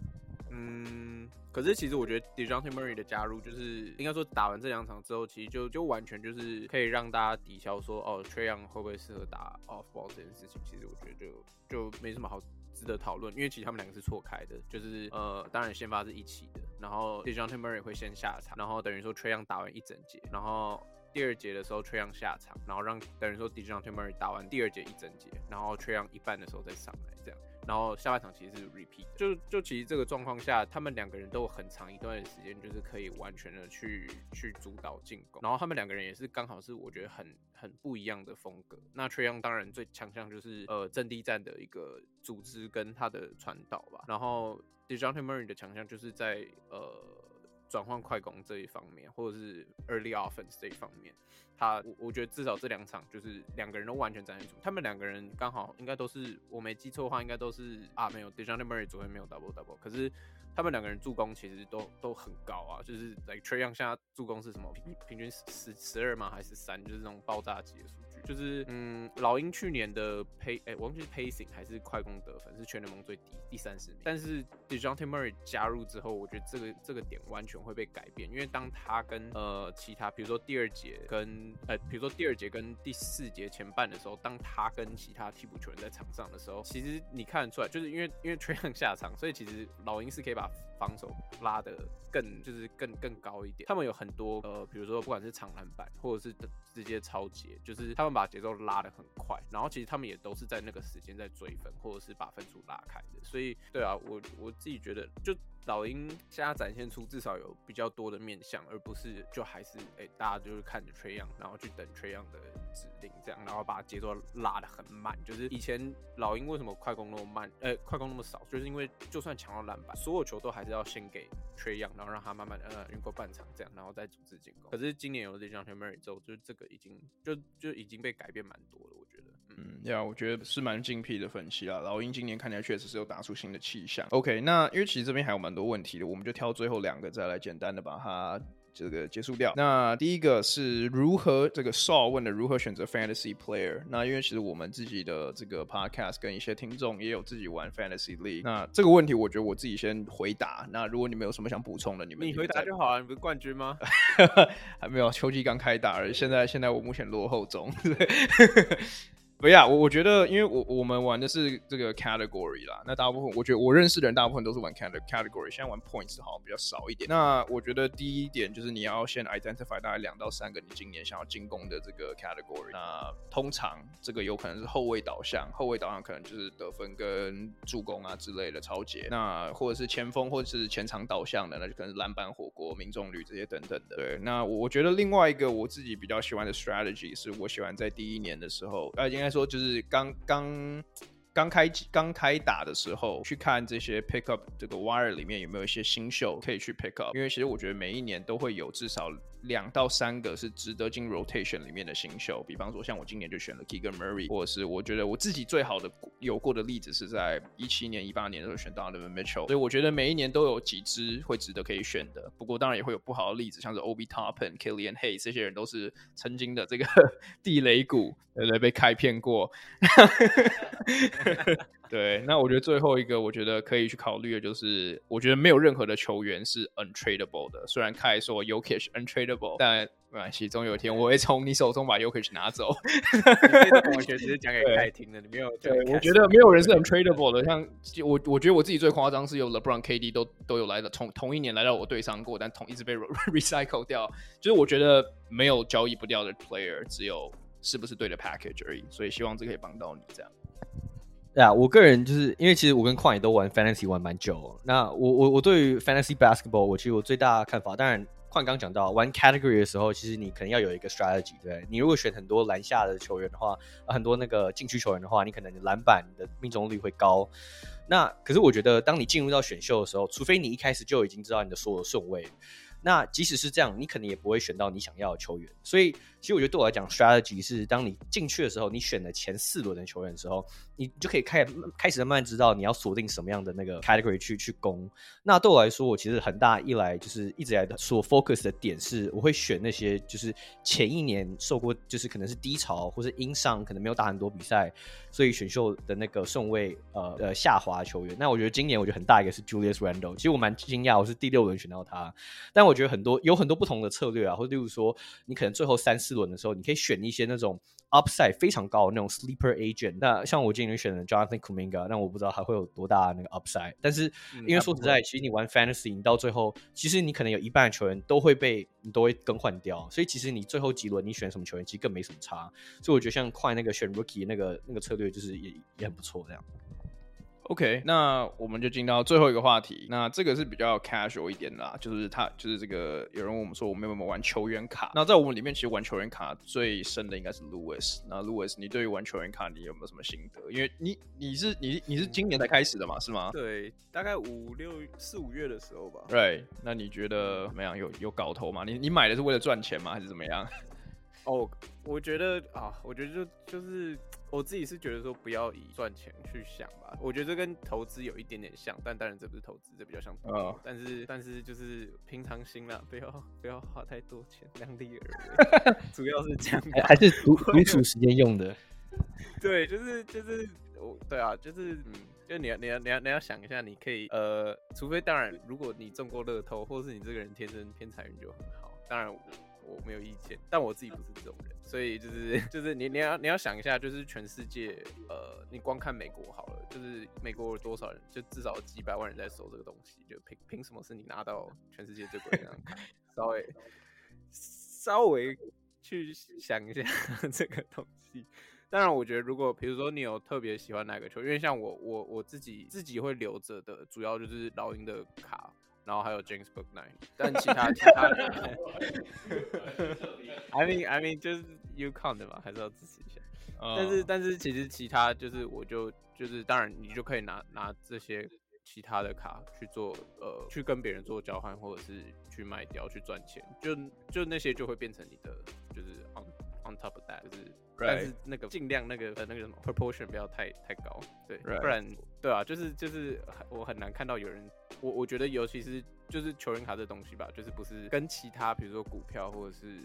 嗯，可是其实我觉得 Dejounte Murray 的加入，就是应该说打完这两场之后，其实就就完全就是可以让大家抵消说，哦，Trae Young 会不会适合打 Off Ball 这件事情。其实我觉得就就没什么好值得讨论，因为其实他们两个是错开的，就是呃，当然先发是一起的，然后 Dejounte Murray 会先下场，然后等于说 Treyon 打完一整节，然后第二节的时候，Trean 下场，然后让等于说 Dejounte Murray 打完第二节一整节，然后 Trean 一半的时候再上来这样。然后下半场其实是 repeat，就就其实这个状况下，他们两个人都有很长一段时间，就是可以完全的去去主导进攻。然后他们两个人也是刚好是我觉得很很不一样的风格。那 Trean 当然最强项就是呃阵地战的一个组织跟他的传导吧。然后 Dejounte Murray 的强项就是在呃转换快攻这一方面，或者是 early offense 这一方面。他我我觉得至少这两场就是两个人都完全展现出，他们两个人刚好应该都是我没记错的话，应该都是啊没有 d e j o n t Murray 昨天没有 double double，可是他们两个人助攻其实都都很高啊，就是 like Trae Young 现在助攻是什么平平均十十二吗还是三，就是那种爆炸级的就是嗯，老鹰去年的 pay 哎、我忘记是 pacing 还是快攻得分是全联盟最低，第三十名。但是 Dejounte Murray 加入之后，我觉得这个这个点完全会被改变，因为当他跟呃其他，比如说第二节跟呃，比如说第二节跟第四节前半的时候，当他跟其他替补球员在场上的时候，其实你看得出来，就是因为因为 Trayon 下场，所以其实老鹰是可以把防守拉得更就是更更高一点。他们有很多呃，比如说不管是长篮板或者是直接抄截，就是他们把节奏拉得很快，然后其实他们也都是在那个时间在追分或者是把分数拉开的。所以对啊，我我自己觉得就。老鹰现在展现出至少有比较多的面相，而不是就还是哎、大家就是看着 Trae Young，然后去等 Trae Young 的指令这样，然后把节奏拉得很慢。就是以前老鹰为什么快攻那么慢，呃、快攻那么少，就是因为就算抢到篮板，所有球都还是要先给 Trae Young，然后让他慢慢的呃运过半场这样，然后再组织进攻。可是今年有了 Dejounte Murray 之后，就是这个已经就就已经被改变蛮多了，我觉得。嗯，呀，我觉得是蛮精辟的分析啊。老鹰今年看起来确实是有打出新的气象。OK，那因为其实这边还有蛮多问题的，我们就挑最后两个再来简单的把它这个结束掉。那第一个是如何这个 Saul 问的如何选择 Fantasy Player？那因为其实我们自己的这个 Podcast 跟一些听众也有自己玩 Fantasy League。那这个问题我觉得我自己先回答。那如果你们有什么想补充的，你们你回答就好啊，你不是冠军吗？(laughs) 还没有，秋季刚开打而已。现在现在我目前落后中。(laughs) 不要，我我觉得，因为我我们玩的是这个 category 啦，那大部分我觉得我认识的人大部分都是玩 category，现在玩 points 好像比较少一点。那我觉得第一点就是你要先 identify 大概两到三个你今年想要进攻的这个 category。那通常这个有可能是后卫导向，后卫导向可能就是得分跟助攻啊之类的抄截。那或者是前锋或者是前场导向的，那就可能是篮板、火锅、命中率这些等等的。对，那我觉得另外一个我自己比较喜欢的 strategy 是我喜欢在第一年的时候，呃，应该。说就是刚刚刚开刚开打的时候，去看这些 pick up 这个 wire 里面有没有一些新秀可以去 pick up，因为其实我觉得每一年都会有至少。两到三个是值得进 rotation 里面的新秀，比方说像我今年就选了 Keegan Murray，或者是我觉得我自己最好的有过的例子是在一七年、一八年的时候选到 Donovan Mitchell，所以我觉得每一年都有几支会值得可以选的。不过当然也会有不好的例子，像是 O B Toppin、Killian Hay 这些人都是曾经的这个 (laughs) 地雷股，对不对？被开骗过。(laughs) 对，那我觉得最后一个我觉得可以去考虑的就是，我觉得没有任何的球员是 untradeable 的。虽然凯说 Yokish untradeable，但没关系，总有一天我会从你手中把 Yokish 拿走。我觉得只是讲给 (laughs) 凯听的，你没有。对，我觉得没有人是 untradeable 的。像我，我觉得我自己最夸张是有 LeBron、KD 都都有来的，同同一年来到我队上过，但同一直被 (laughs) recycle 掉。就是我觉得没有交易不掉的 player，只有是不是对的 package 而已。所以希望这可以帮到你这样。对啊，我个人就是因为其实我跟矿也都玩 fantasy 玩蛮久。那我我我对于 fantasy basketball，我其实我最大的看法，当然矿刚讲到玩 category 的时候，其实你可能要有一个 strategy，对，你如果选很多篮下的球员的话，很多那个禁区球员的话，你可能篮板的命中率会高。那可是我觉得，当你进入到选秀的时候，除非你一开始就已经知道你的所有顺位，那即使是这样，你可能也不会选到你想要的球员。所以其实我觉得对我来讲，strategy 是当你进去的时候，你选了前四轮的球员的时候。你就可以开开始慢慢知道你要锁定什么样的那个 category 去去攻。那对我来说，我其实很大一来就是一直来的所 focus 的点是，我会选那些就是前一年受过就是可能是低潮或是因伤，可能没有打很多比赛，所以选秀的那个顺位呃呃下滑球员。那我觉得今年我觉得很大一个是 Julius Randle，其实我蛮惊讶，我是第六轮选到他。但我觉得很多有很多不同的策略啊，或者例如说你可能最后三四轮的时候，你可以选一些那种。Upside 非常高的那种 sleeper agent，那像我今年选的 Jonathan Kuminga，那我不知道还会有多大的那个 upside。但是因为说实在，其实你玩 fantasy，你到最后，其实你可能有一半的球员都会被你都会更换掉，所以其实你最后几轮你选什么球员，其实更没什么差。所以我觉得像快那个选 rookie 那个那个策略，就是也也很不错这样。OK，那我们就进到最后一个话题。那这个是比较 casual 一点啦，就是他就是这个有人问我们说，我们有没有玩球员卡？那在我们里面，其实玩球员卡最深的应该是 Louis。那 Louis，你对于玩球员卡，你有没有什么心得？因为你你是你你是今年才开始的嘛，是吗？对，大概五六四五月的时候吧。对，那你觉得怎么样？有有搞头吗？你你买的是为了赚钱吗？还是怎么样？(laughs) 哦，我觉得啊，我觉得就就是。我自己是觉得说不要以赚钱去想吧，我觉得这跟投资有一点点像，但当然这不是投资，这比较像投资。Oh. 但是但是就是平常心啦，不要不要花太多钱，量力而为，(laughs) 主要是这样。还是独 (laughs) 独处时间用的。(laughs) 对，就是就是我，对啊，就是嗯，就你要你要你要你要想一下，你可以呃，除非当然，如果你中过乐透，或是你这个人天生偏财运就很好，当然。我没有意见，但我自己不是这种人，所以就是 (laughs) 就是你你要你要想一下，就是全世界，呃，你光看美国好了，就是美国有多少人，就至少几百万人在收这个东西，就凭凭什么是你拿到全世界最贵的？稍微稍微去想一下 (laughs) 这个东西。当然，我觉得如果比如说你有特别喜欢哪个球，因为像我我我自己自己会留着的，主要就是老鹰的卡。然后还有 James b o o k n i g h t (laughs) 但其他其他，(laughs) I mean I mean 就是 UConn 的嘛，还是要支持一下。Uh, 但是但是其实其他就是我就就是当然你就可以拿拿这些其他的卡去做呃去跟别人做交换，或者是去卖掉去赚钱，就就那些就会变成你的就是 on on top of that 就是。但是那个尽量那个呃那个什么 proportion 不要太太高，对.不然对啊，就是就是我很难看到有人，我我觉得尤其是就是球员卡这东西吧，就是不是跟其他比如说股票或者是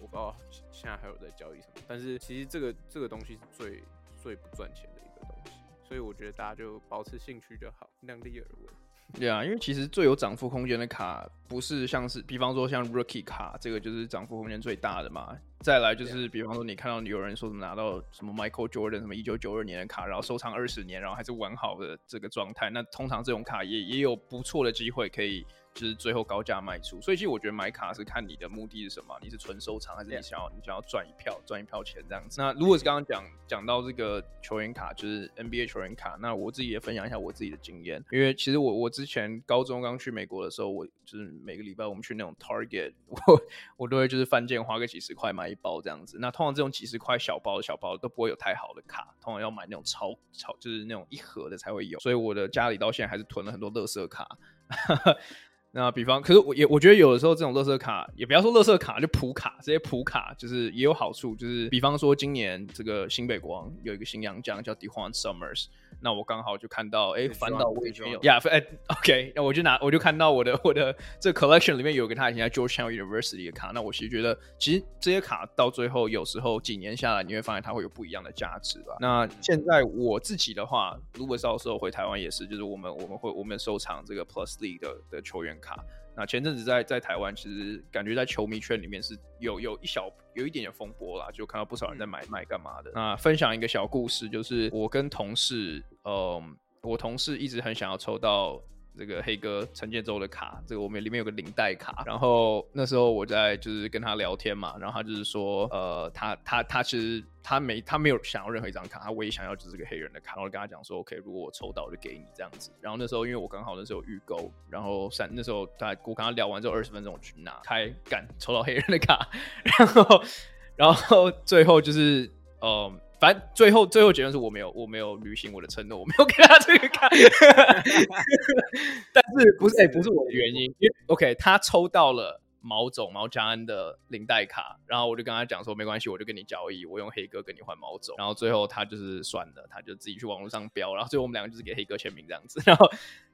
我不知道现在还有在交易什么，但是其实这个这个东西是最最不赚钱的一个东西，所以我觉得大家就保持兴趣就好，量力而为。对啊，因为其实最有涨幅空间的卡，不是像是，比方说像 Rookie 卡，这个就是涨幅空间最大的嘛。再来就是，比方说你看到有人说什么拿到什么 Michael Jordan 什么一九九二年的卡，然后收藏二十年，然后还是完好的这个状态，那通常这种卡也也有不错的机会可以。就是最后高价卖出，所以其实我觉得买卡是看你的目的是什么，你是纯收藏还是你想要你想要赚一票赚一票钱这样子。那如果是刚刚讲讲到这个球员卡，就是 NBA 球员卡，那我自己也分享一下我自己的经验，因为其实我我之前高中刚去美国的时候，我就是每个礼拜我们去那种 Target，(laughs) 我我都会就是犯贱花个几十块买一包这样子。那通常这种几十块小包的小包都不会有太好的卡，通常要买那种超超就是那种一盒的才会有。所以我的家里到现在还是囤了很多乐色卡。那比方，可是我也我觉得有的时候这种乐色卡，也不要说乐色卡，就普卡这些普卡，就是也有好处，就是比方说今年这个新北国王有一个新洋将叫 DeJuan Summers。那我刚好就看到，哎，翻到我也有呀，哎，OK，那我就拿，我就看到我的我的这 collection 里面有个他以前在 Georgetown University 的卡，那我其实觉得，其实这些卡到最后有时候几年下来，你会发现它会有不一样的价值吧。那现在我自己的话，如果到时候回台湾也是，就是我们我们会我们收藏这个 Plus League 的的球员卡。那前阵子在在台湾，其实感觉在球迷圈里面是有有一小有一点点风波啦，就看到不少人在买卖干嘛的。那分享一个小故事，就是我跟同事，嗯，我同事一直很想要抽到。这个黑哥陈建州的卡，这个我们里面有个领带卡，然后那时候我在就是跟他聊天嘛，然后他就是说，呃，他他他其实他没他没有想要任何一张卡，他唯一想要就是这个黑人的卡，然后我跟他讲说，OK，如果我抽到就给你这样子。然后那时候因为我刚好那时候有预购，然后三那时候他我跟他聊完之后二十分钟我去拿开干抽到黑人的卡，(laughs) 然后然后最后就是呃。反正最后最后结论是我没有我没有履行我的承诺，我没有给他这个卡。但是不是哎、欸、不是我的原因，因为 OK 他抽到了毛总毛家安的领带卡，然后我就跟他讲说没关系，我就跟你交易，我用黑哥跟你换毛总。然后最后他就是算了，他就自己去网络上标，然后最后我们两个就是给黑哥签名这样子。然后，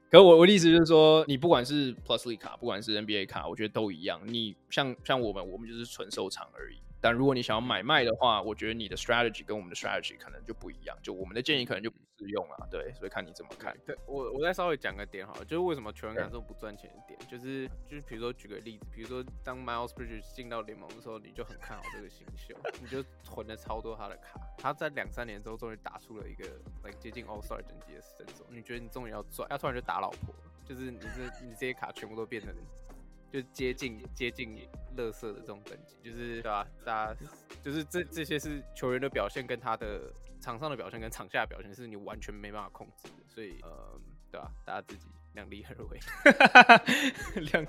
可是我我的意思就是说，你不管是 Plus League 卡，不管是 NBA 卡，我觉得都一样。你像像我们，我们就是纯收藏而已。但如果你想要买卖的话，我觉得你的 strategy 跟我们的 strategy 可能就不一样，就我们的建议可能就不适用了，对，所以看你怎么看。对，我我再稍微讲个点好了，就是为什么球员卡这么不赚钱的点，就是就是比如说举个例子，比如说当 Miles Bridges 进到联盟的时候，你就很看好这个新秀，你就囤了超多他的卡，他在两三年之后终于打出了一个 like 接近 All Star 等级的身手，你觉得你终于要赚，他突然就打老婆，就是你这你这些卡全部都变成。就接近接近乐色的这种等级，就是对吧、啊？大家就是这这些是球员的表现，跟他的场上的表现，跟场下的表现，是你完全没办法控制的。所以，呃，对吧、啊？大家自己量力而为。(laughs) 量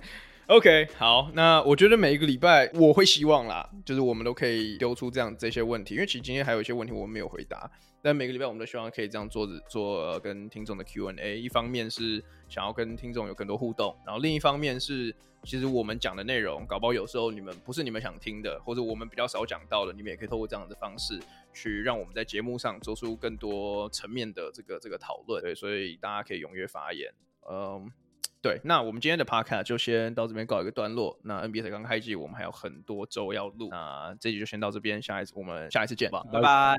OK，好。那我觉得每一个礼拜我会希望啦，就是我们都可以丢出这样这些问题，因为其实今天还有一些问题我们没有回答。但每个礼拜我们都希望可以这样做做、呃、跟听众的 Q&A，一方面是想要跟听众有更多互动，然后另一方面是。其实我们讲的内容，搞不好有时候你们不是你们想听的，或者我们比较少讲到的，你们也可以透过这样的方式去让我们在节目上做出更多层面的这个这个讨论。对，所以大家可以踊跃发言。嗯，对，那我们今天的 podcast 就先到这边告一个段落。那 NBA 才刚开季，我们还有很多周要录。那这集就先到这边，下一次我们下一次见吧，拜拜。